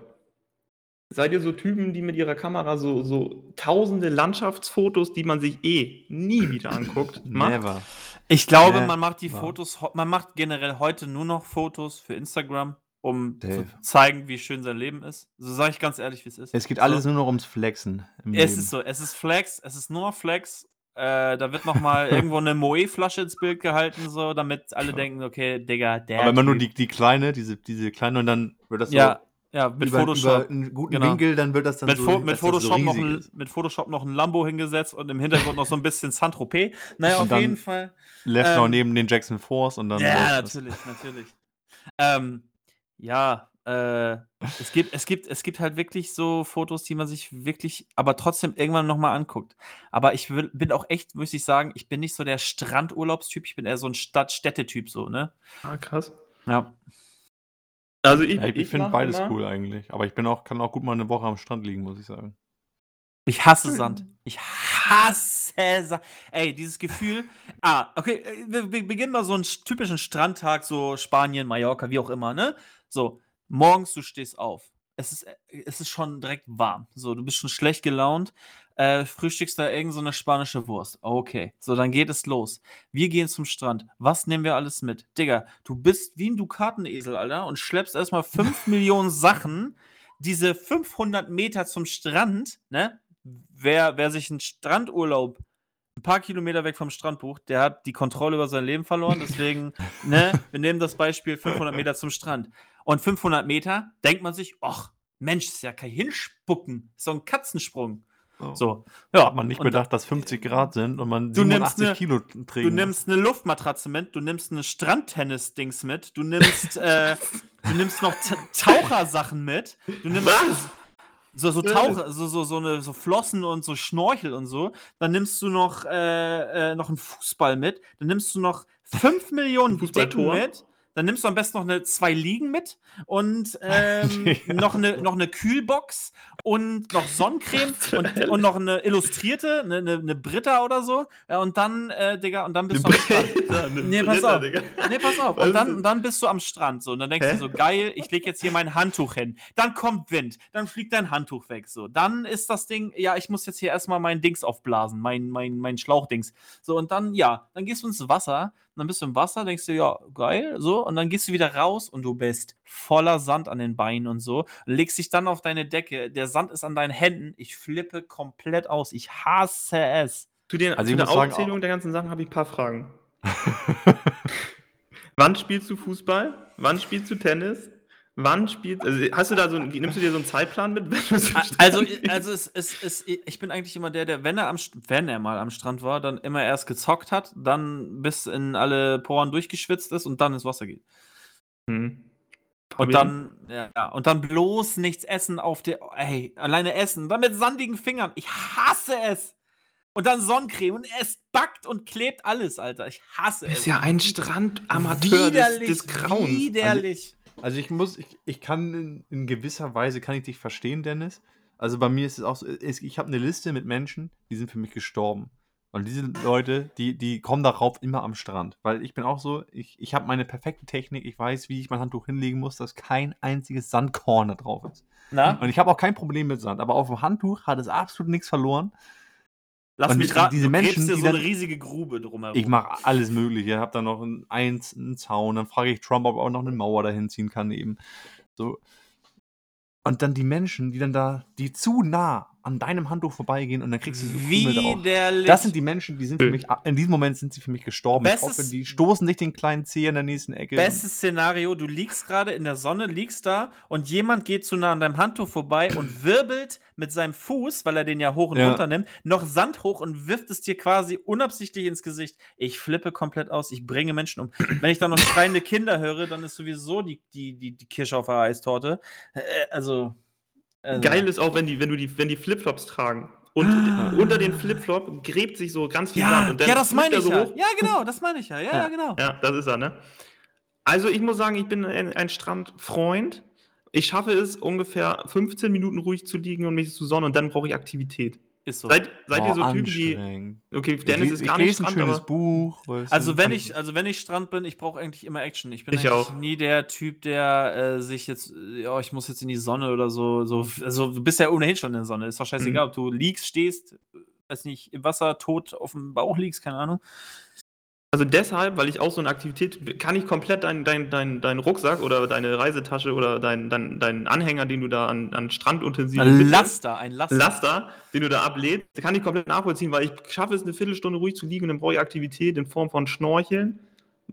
seid ihr so Typen, die mit ihrer Kamera so, so tausende Landschaftsfotos, die man sich eh nie wieder anguckt, macht? Never. Ich glaube, Ja, man macht die. Fotos, man macht generell heute nur noch Fotos für Instagram, um zu Dave. zeigen, wie schön sein Leben ist. So sage ich ganz ehrlich, wie es ist. Es geht so. alles nur noch ums Flexen. Im Es Leben. ist so, es ist Flex, es ist nur Flex. Äh, da wird nochmal irgendwo eine Moe-Flasche ins Bild gehalten, so, damit alle denken, okay, Digga, der. Aber immer nur die, die kleine, diese, diese kleine und dann wird das Ja, ja, mit über, Photoshop. über einen guten genau. Winkel, dann wird das dann mit, so, Fo mit, das so Photoshop noch riesig ein, ist. mit Photoshop noch ein Lambo hingesetzt und im Hintergrund noch so ein bisschen Saint-Tropez. Naja, Und auf jeden Fall. Left noch ähm, neben den Jackson Force und dann. Ja, natürlich, natürlich. Ähm, ja, äh, es, gibt, es, gibt, es gibt halt wirklich so Fotos, die man sich wirklich, aber trotzdem irgendwann nochmal anguckt. Aber ich will, bin auch echt, muss ich sagen, ich bin nicht so der Strandurlaubstyp, ich bin eher so ein Stadt-Städtetyp, so, ne? Ah, krass. Ja. Also ich, Ja, ich, finde mach beides immer- cool eigentlich. Aber ich bin auch, kann auch gut mal eine Woche am Strand liegen, muss ich sagen. Ich hasse Sand. Ich hasse Sand. Ey, dieses Gefühl. Ah, okay, äh, wir, wir beginnen mal so einen sch- typischen Strandtag, so Spanien, Mallorca, wie auch immer, ne? So, morgens du stehst auf. Es ist, äh, es ist schon direkt warm. So, du bist schon schlecht gelaunt. Äh, frühstückst da irgend so eine spanische Wurst. Okay, so, dann geht es los. Wir gehen zum Strand. Was nehmen wir alles mit? Digga, du bist wie ein Dukatenesel, Alter, und schleppst erstmal 5 Millionen Sachen. Diese 500 Meter zum Strand, ne? Wer, wer sich einen Strandurlaub ein paar Kilometer weg vom Strand bucht, der hat die Kontrolle über sein Leben verloren. Deswegen, ne, wir nehmen das Beispiel 500 Meter zum Strand. Und 500 Meter denkt man sich, ach, Mensch, ist ja kein Hinspucken, ist so ein Katzensprung. So, ja. Hat man nicht und bedacht, dass 50 Grad sind und man Du nimmst 87 ne- Kilo Du trägt. nimmst eine Luftmatratze mit, du nimmst eine Strandtennis-Dings mit, du nimmst, äh, du nimmst noch Ta- Tauchersachen mit, du nimmst Was? so, so Taucher, so, so, so, eine, so Flossen und so Schnorchel und so. Dann nimmst du noch, äh, äh, noch einen Fußball mit, dann nimmst du noch 5 Millionen Decken mit. Dann nimmst du am besten noch eine, zwei Liegen mit und ähm, Ja. noch, eine, noch eine Kühlbox und noch Sonnencreme und, und noch eine illustrierte, eine, eine, eine Britta oder so. Ja, und dann, äh, Digga, und dann bist du am Strand. Nee, pass auf. Nee, pass auf. Und dann, und dann bist du am Strand so. Und dann denkst Hä? du so, geil, ich lege jetzt hier mein Handtuch hin. Dann kommt Wind. Dann fliegt dein Handtuch weg. So. Dann ist das Ding, ja, ich muss jetzt hier erstmal mein Dings aufblasen, mein, mein, mein Schlauchdings. So, und dann, ja, dann gehst du ins Wasser. Und dann bist du im Wasser, denkst du, ja, geil, so. Und dann gehst du wieder raus und du bist voller Sand an den Beinen und so. Legst dich dann auf deine Decke. Der Sand ist an deinen Händen. Ich flippe komplett aus. Ich hasse es. Zu, den, Also zu der muss sagen, Aufzählung der ganzen Sachen habe ich ein paar Fragen. Wann spielst du Fußball? Wann spielst du Tennis? Wann spielst also hast du da so nimmst du dir so einen Zeitplan mit? Also, also es, es, es, ich bin eigentlich immer der, der, wenn er, am, wenn er mal am Strand war, dann immer erst gezockt hat, dann bis in alle Poren durchgeschwitzt ist und dann ins Wasser geht. Hm. Und dann, ja, und dann bloß nichts essen auf der, ey, alleine essen, dann mit sandigen Fingern. Ich hasse es. Und dann Sonnencreme und es backt und klebt alles, Alter. Ich hasse es. bist ja ein Strandamateur des, des Grauens. Widerlich. Also ich muss, ich, ich kann in, in gewisser Weise kann ich dich verstehen, Dennis. Also bei mir ist es auch so, ich habe eine Liste mit Menschen, die sind für mich gestorben. Und diese Leute, die, die kommen darauf immer am Strand. Weil ich bin auch so, ich, ich habe meine perfekte Technik, ich weiß, wie ich mein Handtuch hinlegen muss, dass kein einziges Sandkorn da drauf ist. Na, Und ich habe auch kein Problem mit Sand, aber auf dem Handtuch hat es absolut nichts verloren. Lass und mich raten, diese Menschen, dir so eine riesige Grube drumherum. Ich mache alles Mögliche. Hab dann noch ein, eins, einen Zaun. Dann frage ich Trump, ob er auch noch eine Mauer dahin ziehen kann eben. So. Und dann die Menschen, die dann da, die zu nah an deinem Handtuch vorbeigehen und dann kriegst du so Krümel drauf. Das sind die Menschen, die sind für Schön. mich, in diesem Moment sind sie für mich gestorben. ich Bestes- hoffe, die stoßen nicht den kleinen Zeh in der nächsten Ecke. Bestes Szenario, du liegst gerade in der Sonne, liegst da und jemand geht zu nah an deinem Handtuch vorbei und wirbelt mit seinem Fuß, weil er den ja hoch und Ja. runter nimmt, noch Sand hoch und wirft es dir quasi unabsichtlich ins Gesicht. Ich flippe komplett aus, ich bringe Menschen um. Wenn ich dann noch schreiende Kinder höre, dann ist sowieso die, die, die, die Kirsche auf der Eistorte. Äh, also. Also Geil ist auch, wenn die, wenn du die, wenn die Flipflops tragen. Und unter den Flipflop gräbt sich so ganz viel Ja, Sand. Und dann ja, das meine ich so ja. hoch. Ja, genau, das meine ich ja. Ja, ja, genau. Ja, das ist er, ne? Also ich muss sagen, ich bin ein, ein Strandfreund. Ich schaffe es, ungefähr 15 Minuten ruhig zu liegen und mich zu sonnen und dann brauche ich Aktivität. Ist so. Seid, seid Oh, ihr so Typen, die. Okay, Ich Dennis les- ist gar ich nicht lese ein Strand, schönes aber Buch. Also wenn ich, also wenn ich Strand bin, ich brauche eigentlich immer Action. Ich bin Ich eigentlich auch. nie der Typ, der äh, sich jetzt, ja, ich muss jetzt in die Sonne oder so, so. Also du bist ja ohnehin schon in der Sonne. Ist doch scheißegal, Mhm. ob du liegst, stehst, weiß nicht, im Wasser tot auf dem Bauch liegst, keine Ahnung. Also deshalb, weil ich auch so eine Aktivität, kann ich komplett deinen dein, dein, dein Rucksack oder deine Reisetasche oder deinen dein, dein Anhänger, den du da an, an Strandutensilien Ein Laster, ein Laster. Laster, den du da ablädst, kann ich komplett nachvollziehen, weil ich schaffe es, eine Viertelstunde ruhig zu liegen und dann brauche ich Aktivität in Form von Schnorcheln,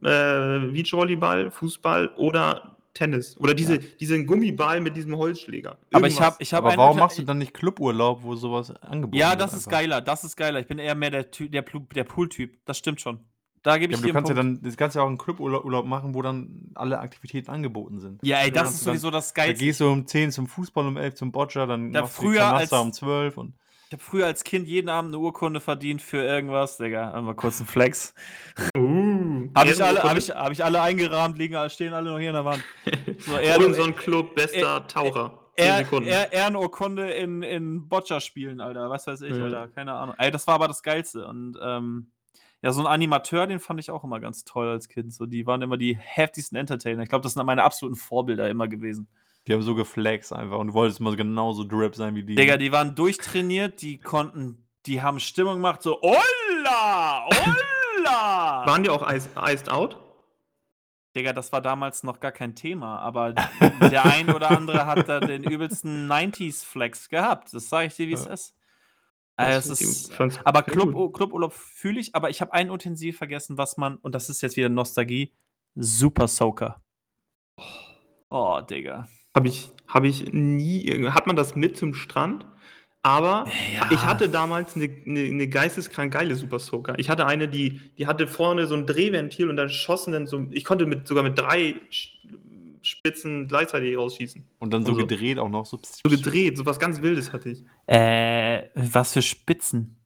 äh, Beachvolleyball, Fußball oder Tennis. Oder diese, diesen Gummiball mit diesem Holzschläger. Aber ich Irgendwas. habe, ich Aber warum machst du dann nicht Cluburlaub, wo sowas angeboten Ja, wird das ist einfach? geiler, das ist geiler. Ich bin eher mehr der, Ty der Pool-Typ. Das stimmt schon. Da gebe Ja, ich aber dir du einen kannst ja Punkt. dann, du kannst ja auch einen Cluburlaub Urlaub machen, wo dann alle Aktivitäten angeboten sind. Ja, ey, das ist du dann- sowieso das Da Geilste. gehst du um 10 zum Fußball, um 11 zum Boccia, dann Ja, machst du früher Canasta als- um 12 und Ich habe früher als Kind jeden Abend eine Urkunde verdient für irgendwas, Digga. Einmal kurz ein Flex. Uh, Habe ich, alle, hab ich, hab ich alle eingerahmt, liegen, stehen alle noch hier in der Wand. So, Robinson Club, bester Taucher. Zehn Er, Sekunden. er, Ehrenurkunde in, in Boccia-Spielen, Alter. Was weiß ich, Mhm. Alter. Keine Ahnung. Ey, das war aber das Geilste. Und ähm, ja, so ein Animateur, den fand ich auch immer ganz toll als Kind. So, die waren immer die heftigsten Entertainer. Ich glaube, das sind meine absoluten Vorbilder immer gewesen. die haben so geflext einfach und du wolltest mal so genauso Drip sein wie die. Digga, die waren durchtrainiert, die konnten, die haben Stimmung gemacht, so, Olla! Olla! Waren die auch Ice, Iced Out? Digga, das war damals noch gar kein Thema, aber der ein oder andere hat da den übelsten 90s-Flex gehabt. Das sage ich dir, wie es Ja. ist. Also, ist aber Club. Cluburlaub fühle ich, aber ich habe ein Utensil vergessen, was man, und das ist jetzt wieder Nostalgie, Super Soaker. Oh, Digga. Habe ich, hab ich nie. Hat man das mit zum Strand? Aber Ja. ich hatte damals eine, eine, eine geisteskrank geile Super Soaker. Ich hatte eine, die, die hatte vorne so ein Drehventil und dann schossen dann so. Ich konnte mit, sogar mit drei Spitzen gleichzeitig rausschießen. und dann so Also- gedreht auch noch. So, So gedreht, so was ganz Wildes hatte ich. Äh, was für Spitzen?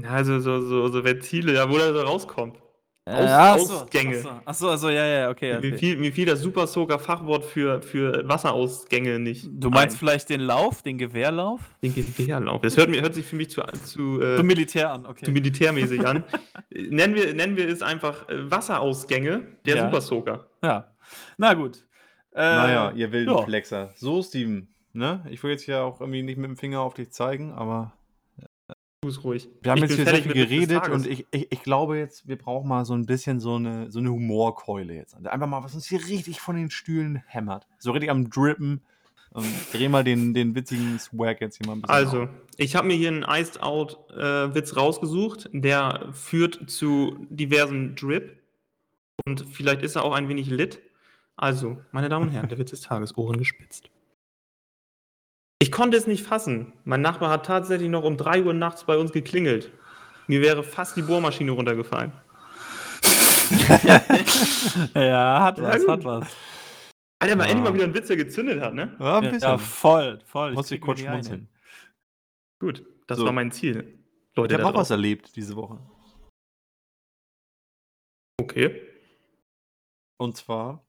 Ja, Also so, so, so Ventile, ja, wo der so rauskommt. Äh, Aus- so, Ausgänge. Achso, achso, also, ja, ja, okay. Mir okay. fiel, mir fiel das Super Soaker Fachwort für, für Wasserausgänge nicht. Du meinst ein. vielleicht den Lauf, den Gewehrlauf? den Gewehrlauf? Das hört, mir, hört sich für mich zu, zu, äh, Zum Militär an, okay. zu militärmäßig an. Äh, nennen, wir, nennen wir es einfach äh, Wasserausgänge der Ja. Super Soaker. Ja. Na gut. Äh, naja, ihr wilden ja. Flexer. So, Steven, ne? Ich will jetzt ja auch irgendwie nicht mit dem Finger auf dich zeigen, aber Tu es ruhig. wir haben Ich jetzt hier sehr viel geredet und ich, ich, ich glaube jetzt, wir brauchen mal so ein bisschen so eine, so eine Humorkeule jetzt. Einfach mal, was uns hier richtig von den Stühlen hämmert. So richtig am Drippen. Und dreh mal den, den witzigen Swag jetzt hier mal ein bisschen Also, auf. ich habe mir hier einen Iced Out äh, rausgesucht, der führt zu diversen Drip und vielleicht ist er auch ein wenig lit. Also, meine Damen und Herren, der Witz des Tages, Ohren gespitzt. Ich konnte es nicht fassen. Mein Nachbar hat tatsächlich noch um 3 Uhr nachts bei uns geklingelt. Mir wäre fast die Bohrmaschine runtergefallen. Ja, hat Ja, was, gut. hat was. Alter, mal Ja. endlich mal wieder ein Witz, der gezündet hat, ne? Ja, ein Ja, bisschen. ja, voll, voll. Ich Muss ich kurz schmunzeln. Gut, das So. war mein Ziel. Ich Leute, habe da auch was erlebt diese Woche. Okay. Und zwar,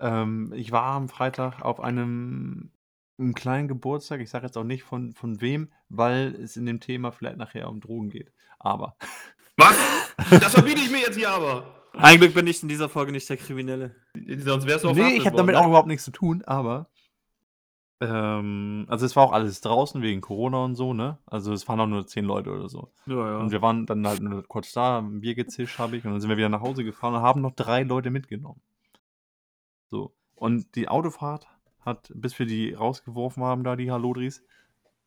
ähm, ich war am Freitag auf einem, einem kleinen Geburtstag. Ich sage jetzt auch nicht von, von wem, weil es in dem Thema vielleicht nachher um Drogen geht. Aber Was? Das verbiete ich mir jetzt hier aber. Ein Glück bin ich in dieser Folge nicht der Kriminelle. Sonst wärst du auf nee, ich habe damit auch überhaupt nichts zu tun. Aber ähm, also es war auch alles draußen wegen Corona und so, ne? Also es waren auch nur zehn Leute oder so. Ja, Und wir waren dann halt nur kurz da, ein Bier gezischt habe ich und dann sind wir wieder nach Hause gefahren und haben noch drei Leute mitgenommen. So. Und die Autofahrt hat, bis wir die rausgeworfen haben, da die Halodris,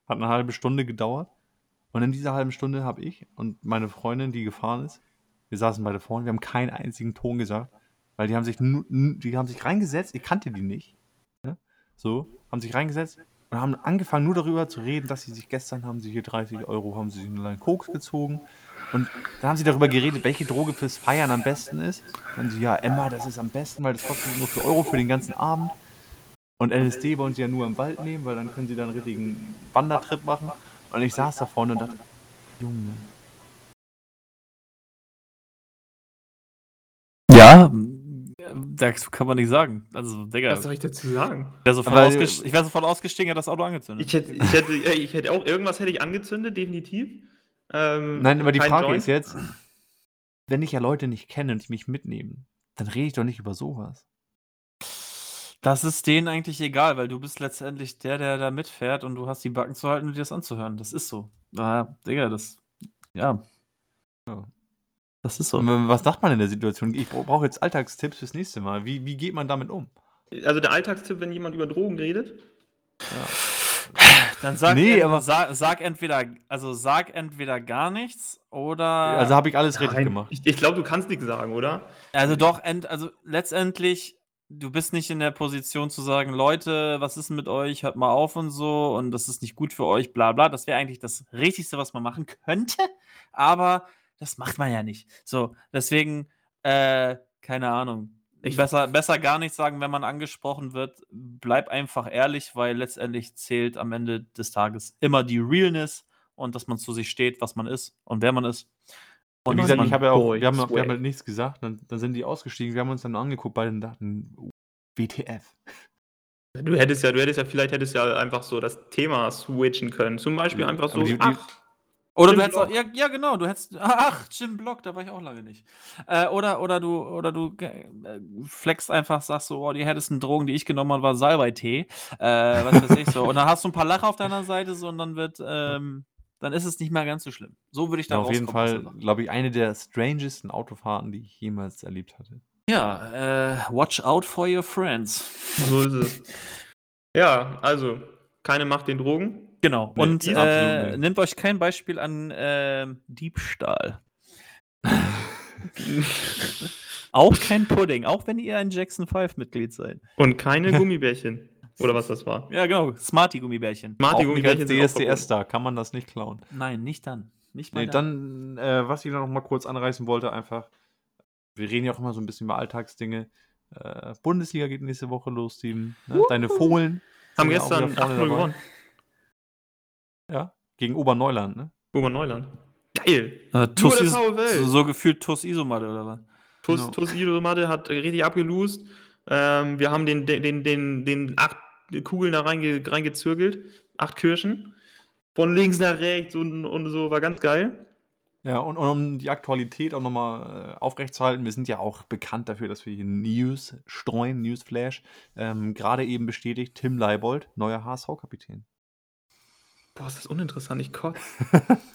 Hat eine halbe Stunde gedauert. Und in dieser halben Stunde habe ich und meine Freundin, die gefahren ist, wir saßen beide vorne, wir haben keinen einzigen Ton gesagt, weil die haben sich, die haben sich reingesetzt, ich kannte die nicht. Ne? So, haben sich reingesetzt und haben angefangen nur darüber zu reden, dass sie sich gestern haben sie hier 30 Euro, haben sie sich einen Koks gezogen. Und dann haben sie darüber geredet, welche Droge fürs Feiern am besten ist. Und sie, ja, Emma, das ist am besten, weil das kostet nur 4 Euro für den ganzen Abend. Und LSD wollen sie ja nur im Wald nehmen, weil dann können sie dann einen richtigen Wandertrip machen. Und ich saß da vorne und dachte, Junge, Ja, das kann man nicht sagen. Also, Digga, Was soll ich dazu sagen? ich wäre sofort, ausgestiegen, hätte das Auto angezündet. Ich hätte, ich hätte, ich hätte auch, irgendwas hätte ich angezündet, definitiv. Ähm, Nein, aber die Frage Joint. ist jetzt, wenn ich ja Leute nicht kenne und die mich mitnehmen, dann rede ich doch nicht über sowas. Das ist denen eigentlich egal, weil du bist letztendlich der, der da mitfährt und du hast die Backen zu halten und dir das anzuhören. Das ist so. Ah, Digga, das. Ja. Ja. Das ist so. Und Was sagt man in der Situation? Ich brauche jetzt Alltagstipps fürs nächste Mal. Wie, wie geht man damit um? Also der Alltagstipp, wenn jemand über Drogen redet. Dann sag, Nee, ent- aber- sag, sag entweder, also sag entweder gar nichts oder. Also habe ich alles richtig Nein, gemacht. Ich, ich glaube, du kannst nichts sagen, oder? Also doch, ent, also letztendlich, du bist nicht in der Position zu sagen, Leute, was ist denn mit euch? Hört mal auf und so und das ist nicht gut für euch, bla bla. Das wäre eigentlich das Richtigste, was man machen könnte, aber das macht man ja nicht. So, deswegen, äh, keine Ahnung. Ich- besser, besser gar nichts sagen, wenn man angesprochen wird. Bleib einfach ehrlich, weil letztendlich zählt am Ende des Tages immer die Realness und dass man zu sich steht, was man ist und wer man ist. Und wie gesagt, ich habe ja auch, wir haben, wir haben halt nichts gesagt. Dann, dann sind die ausgestiegen. Wir haben uns dann angeguckt beide und dachten, WTF. Du hättest ja, du hättest ja, vielleicht hättest ja einfach so das Thema switchen können. Zum Beispiel Ja, einfach so, die- die- ach, Oder Jim du hättest auch, ja, ja, genau, du hättest, ach, Jim Block, da war ich auch lange nicht. Äh, oder, oder du, oder du äh, flexst einfach, sagst so, oh, die härtesten Drogen, die ich genommen habe, war Salbei-Tee, äh, was weiß ich so. Und dann hast du ein paar Lacher auf deiner Seite so und dann wird, ähm, dann ist es nicht mehr ganz so schlimm. So würde ich da Ja, auf jeden Fall, glaube ich, eine der strangesten Autofahrten, die ich jemals erlebt hatte. Ja, äh, watch out for your friends. so ist es. Ja, also, keine Macht den Drogen. Genau. Nee, und äh, nehmt euch kein Beispiel an ähm, Diebstahl. auch kein Pudding, auch wenn ihr ein Jackson 5 Mitglied seid. Und keine Gummibärchen. Oder was das war. Ja, genau. Smarty-Gummibärchen. Marty auch nicht Gummibärchen als sind DSDS da, kann man das nicht klauen. Nein, nicht dann. Nicht Nee, dann, äh, was ich noch mal kurz anreißen wollte, einfach, wir reden ja auch immer so ein bisschen über Alltagsdinge. Äh, Bundesliga geht nächste Woche los, Steven. Ne? Deine Fohlen Haben gestern wieder vorne 8-0 dabei. gewonnen. Ja, gegen Oberneuland, ne? Oberneuland. Geil. Äh, Nur Tuss VfL. so, so gefühlt Tuss Isomatte oder was? Tuss, Genau. Tuss Idomade hat richtig abgelost. Ähm, wir haben den, den, den, den, den acht Kugeln da reinge, reingezirkelt. Acht Kirschen. Von links nach rechts und, und so. War ganz geil. Ja, und, und um die Aktualität auch nochmal äh, aufrechtzuerhalten, wir sind ja auch bekannt dafür, dass wir hier News streuen, Newsflash. Ähm, Gerade eben bestätigt Tim Leibold, neuer HSV-Kapitän. Boah, ist das uninteressant. Ich kotze.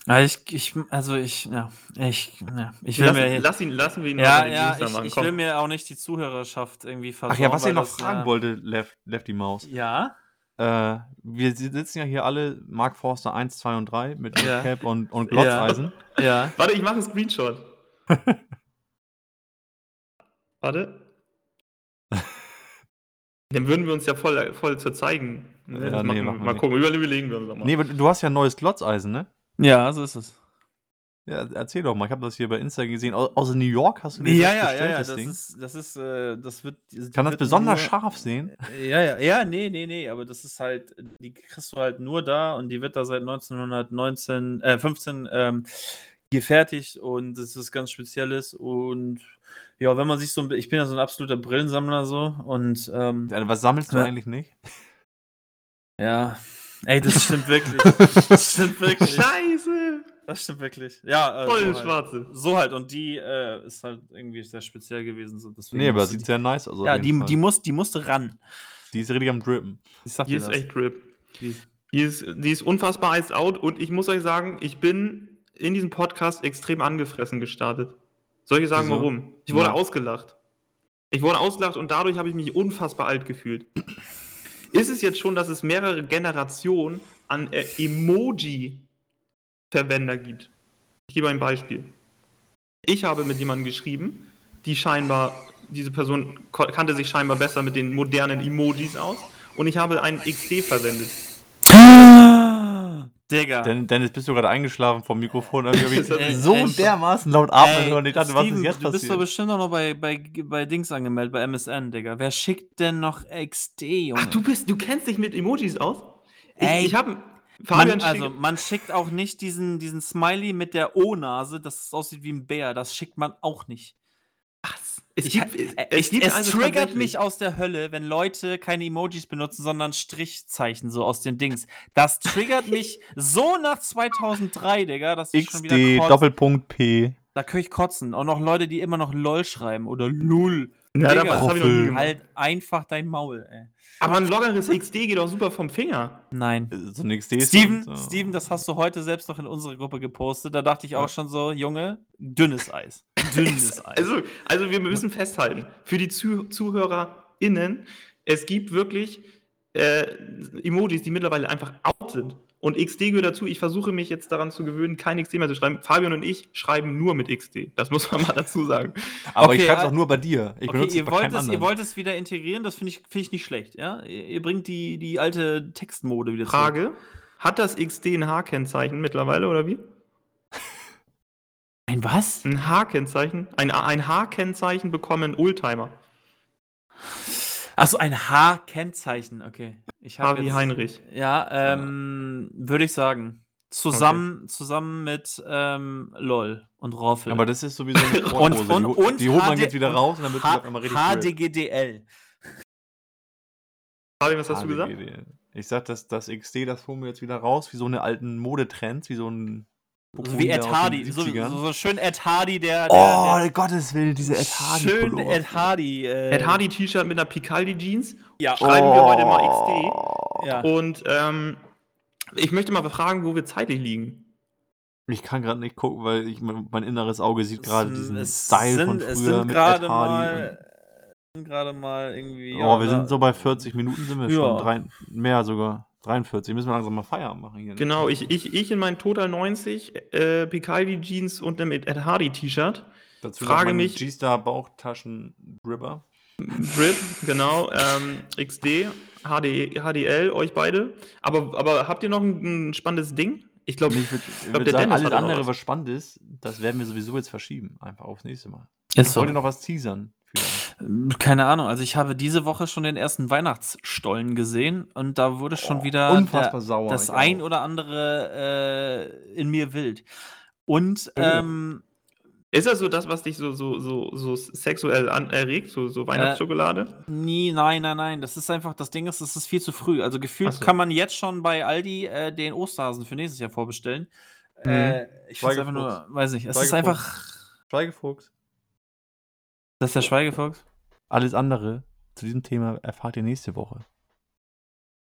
Ja, ich, ich, also ich, ja, ich, ja, ich will Lass, mir, lass ihn, lassen wir ihn ja, ja, ich, machen. ich Komm. will mir auch nicht die Zuhörerschaft irgendwie versauen. Ach ja, was ich noch das, fragen äh, wollte, Left, Lefty Maus. Ja, Äh, wir sitzen ja hier alle, Mark Forster 1, 2 und 3 mit Ja. Cap und, und Glotzeisen. ja. Warte, ich mache einen Screenshot. Warte. Dann würden wir uns ja voll, voll zu zeigen. Ja, Das nee, machen, mal nicht. gucken, überlegen wir uns doch mal. Nee, aber du hast ja ein neues Glotzeisen, ne? Ja, so ist es. Ja, erzähl doch mal, ich habe das hier bei Insta gesehen. Au- Aus New York hast du Ja, das ja, ja, bestellt, ja, das das Ding? ist, das ist, äh, das wird. Kann das wird besonders nur- scharf sehen? Ja, ja, ja, nee, nee, nee, aber das ist halt, die kriegst du halt nur da und die wird da seit 1919, äh, 15 ähm, gefertigt und das ist ganz Spezielles und ja, wenn man sich so, ich bin ja so ein absoluter Brillensammler so und ähm, Was sammelst du Ja. eigentlich nicht? ja, ey, das stimmt wirklich, das stimmt wirklich, Scheiße! das stimmt wirklich, ja, äh, Voll so, halt. Schwarze. so halt und die äh, ist halt irgendwie sehr speziell gewesen, so deswegen Nee, aber sieht die, sehr nice aus. ja, die, Fall. die, muss, die musste ran. die ist richtig am Drippen. Ich sag Die dir ist das. echt RIP. Die- Die ist, die ist unfassbar iced out und ich muss euch sagen, ich bin in diesem Podcast extrem angefressen gestartet. Soll ich sagen, Wieso? warum? Ich wurde Ja. ausgelacht. Ich wurde ausgelacht und dadurch habe ich mich unfassbar alt gefühlt. ist es jetzt schon, dass es mehrere Generationen an äh, Emoji-Verwender gibt. Ich gebe ein Beispiel. Ich habe mit jemandem geschrieben, die scheinbar, diese Person kannte sich scheinbar besser mit den modernen Emojis aus und ich habe einen XD verwendet. Digga. Den, Dennis, bist du gerade eingeschlafen vom Mikrofon? Irgendwie Das hat hab ich mich so echt- dermaßen laut atmen hören. Ich dachte, was ist Steven, jetzt du bist doch passiert? bestimmt auch noch bei, bei, bei Dings angemeldet, bei MSN, Digga. Wer schickt denn noch XD, Junge? Ach, du bist, du kennst dich mit Emojis aus? Ich, Ey, ich habe Fabian man, also, schickt- man schickt auch nicht diesen, diesen Smiley mit der O-Nase, das aussieht wie ein Bär. Das schickt man auch nicht. Es ich, gibt, äh, es ich, gibt es also triggert mich aus der Hölle, wenn Leute keine Emojis benutzen, sondern Strichzeichen so aus den Dings. Das triggert mich so nach 2003, Digga, dass ich schon wieder XD. Doppelpunkt P. Da könnte ich kotzen. Auch noch Leute, die immer noch LOL schreiben oder LUL. Ja, Digga, das habe ich noch nie gemacht. Halt einfach dein Maul, ey. Aber ein loggeres XD geht auch super vom Finger. Nein. So ein XD. Steven, so. Steven, das hast du heute selbst noch in unsere Gruppe gepostet. Da dachte ich auch schon so, Junge, dünnes Eis. Dünnes Eis. Also, also wir müssen festhalten, für die Zuh ZuhörerInnen, es gibt wirklich äh, Emojis, die mittlerweile einfach out sind. Und XD gehört dazu. Ich versuche mich jetzt daran zu gewöhnen, kein XD mehr zu schreiben. Fabian und ich schreiben nur mit XD. Das muss man mal dazu sagen. Aber ich Okay, schreibe ja. auch nur bei dir. Ich okay, ihr es wollt, es, ihr wollt es wieder integrieren, das finde ich, find ich nicht schlecht. Ja? Ihr, ihr bringt die, die alte Textmode wieder zurück. Frage: Hat das XD ein H-Kennzeichen mittlerweile oder wie? Ein was? Ein H-Kennzeichen? Ein, ein H-Kennzeichen bekommen Oldtimer. Achso, ein H-Kennzeichen, okay. Ich H wie jetzt- Heinrich. Ja, ähm, würde ich sagen. Zusammen, zusammen mit ähm, LOL und Roffel. Aber das ist sowieso eine und, und, die, ho- und die holt man jetzt wieder und raus und dann wird H- einmal richtig. HDGDL. Fabian, was hast du gesagt? Ich sag, das, das XD, das holen wir jetzt wieder raus, wie so eine alten Modetrends, wie so ein. So wie Ed Hardy. So, 70ern. so, so schön Ed Hardy, der. Oh, der, Gottes Willen, diese Ed Hardy. Schön Pullover. Ed Hardy. Äh, Ed Hardy T-Shirt mit einer Picaldi Jeans. Ja. Schreiben wir heute mal Oh. Ja. Und ähm, ich möchte mal fragen, wo wir zeitlich liegen. Ich kann gerade nicht gucken, weil ich, mein, mein inneres Auge sieht gerade diesen es Style von sind- früher es sind mit gerade Ed Hardy. mal, sind gerade mal irgendwie. oh, wir da- sind so bei 40 Minuten sind wir Ja. schon. Drei, mehr sogar. 43. Müssen wir langsam mal Feierabend machen hier. Genau, ich, ich, ich in meinen Total 90 äh, Picaldi Jeans und einem Ed Hardy T-Shirt. Dazu frage mich- G-Star Bauchtaschen Dribber. Drip, genau. Ähm, XD, HD, HDL, euch beide. Aber, aber habt ihr noch ein, ein spannendes Ding? Ich glaube, Ich würde glaub, sagen, Dennis alles andere, was. was spannend ist, das werden wir sowieso jetzt verschieben. Einfach aufs nächste Mal. Ist Wollt ihr noch was teasern? Vielleicht? Keine Ahnung, also ich habe diese Woche schon den ersten Weihnachtsstollen gesehen und da wurde schon Oh, wieder unfassbar der, sauer, das ich ein auch. oder andere äh, in mir wild. Und Oh. ähm, ist das so das, was dich so, so, so, so sexuell an, erregt? So, so Weihnachtsschokolade? nie, nein, nein, nein, das ist einfach, das Ding ist, es ist viel zu früh. Also gefühlt Ach so. kann man jetzt schon bei Aldi äh, den Osterhasen für nächstes Jahr vorbestellen. Äh, ich finde einfach nur, weiß nicht, es ist Schweigefuchs. einfach, Schweigefuchs. Das ist der Schweigefuchs. Alles andere zu diesem Thema erfahrt ihr nächste Woche.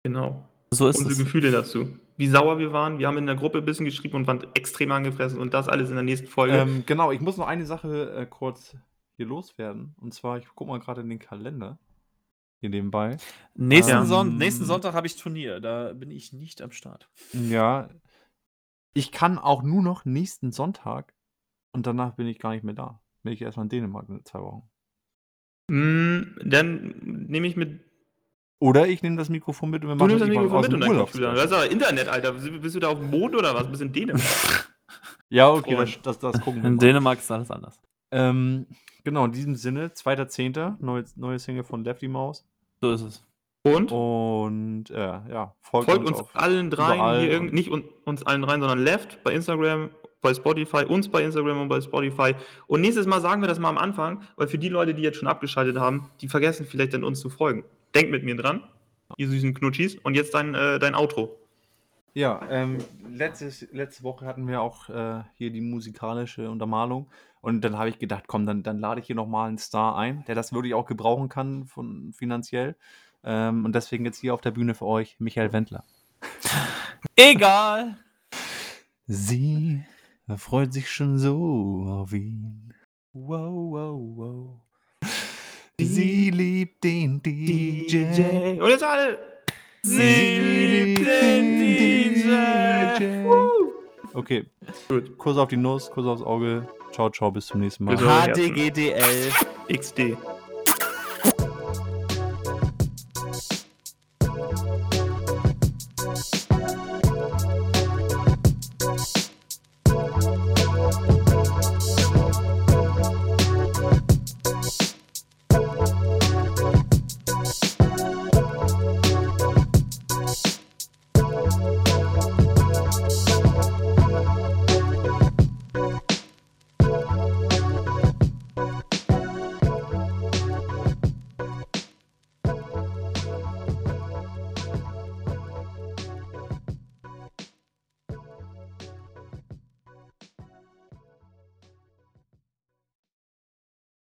Genau. So ist Unsere es. Gefühle dazu. Wie sauer wir waren. Wir haben in der Gruppe ein bisschen geschrieben und waren extrem angefressen. Und das alles in der nächsten Folge. Ähm, genau, ich muss noch eine Sache äh, kurz hier loswerden. Und zwar, ich gucke mal gerade in den Kalender. Hier nebenbei. Nächsten, Ähm, Son nächsten Sonntag habe ich Turnier, da bin ich nicht am Start. Ja. Ich kann auch nur noch nächsten Sonntag und danach bin ich gar nicht mehr da. Bin ich erstmal in Dänemark in zwei Wochen. Mm, dann nehme ich mit. Oder ich nehme das Mikrofon mit und wir Du machen nimmst das irgendwann Mikrofon aus mit dem und dann Urlaub kommst du wieder. Das ist aber Internet, Alter. Bist du da auf dem Mond oder was? Bist du in Dänemark? Ja, okay, das, das, das gucken wir In. Dänemark ist alles anders. Ähm, genau, in diesem Sinne, 2.10., neue, neue Single von Lefty Maus. So ist es. Und? Und äh, ja, folgt, Folgt uns auf allen dreien hier nicht un, uns allen dreien, sondern Left bei Instagram, bei Spotify, uns bei Instagram und bei Spotify. Und nächstes Mal sagen wir das mal am Anfang, weil für die Leute, die jetzt schon abgeschaltet haben, die vergessen vielleicht dann uns zu folgen. Denkt mit mir dran, ihr süßen Knutschis. Und jetzt dein, äh, dein Outro. Ja, ähm, letztes, letzte Woche hatten wir auch äh, hier die musikalische Untermalung. Und dann habe ich gedacht, komm, dann, dann lade ich hier nochmal einen Star ein, der das wirklich auch gebrauchen kann von finanziell. Ähm, und deswegen jetzt hier auf der Bühne für euch Michael Wendler. Egal. Sie freut sich schon so auf ihn. Wow, wow, wow. Sie liebt den DJ. Und jetzt alle. Sie liebt den DJ. Okay, Gut. Kuss auf die Nuss, Kuss aufs Auge. Ciao, ciao, bis zum nächsten Mal. HDGDL. XD.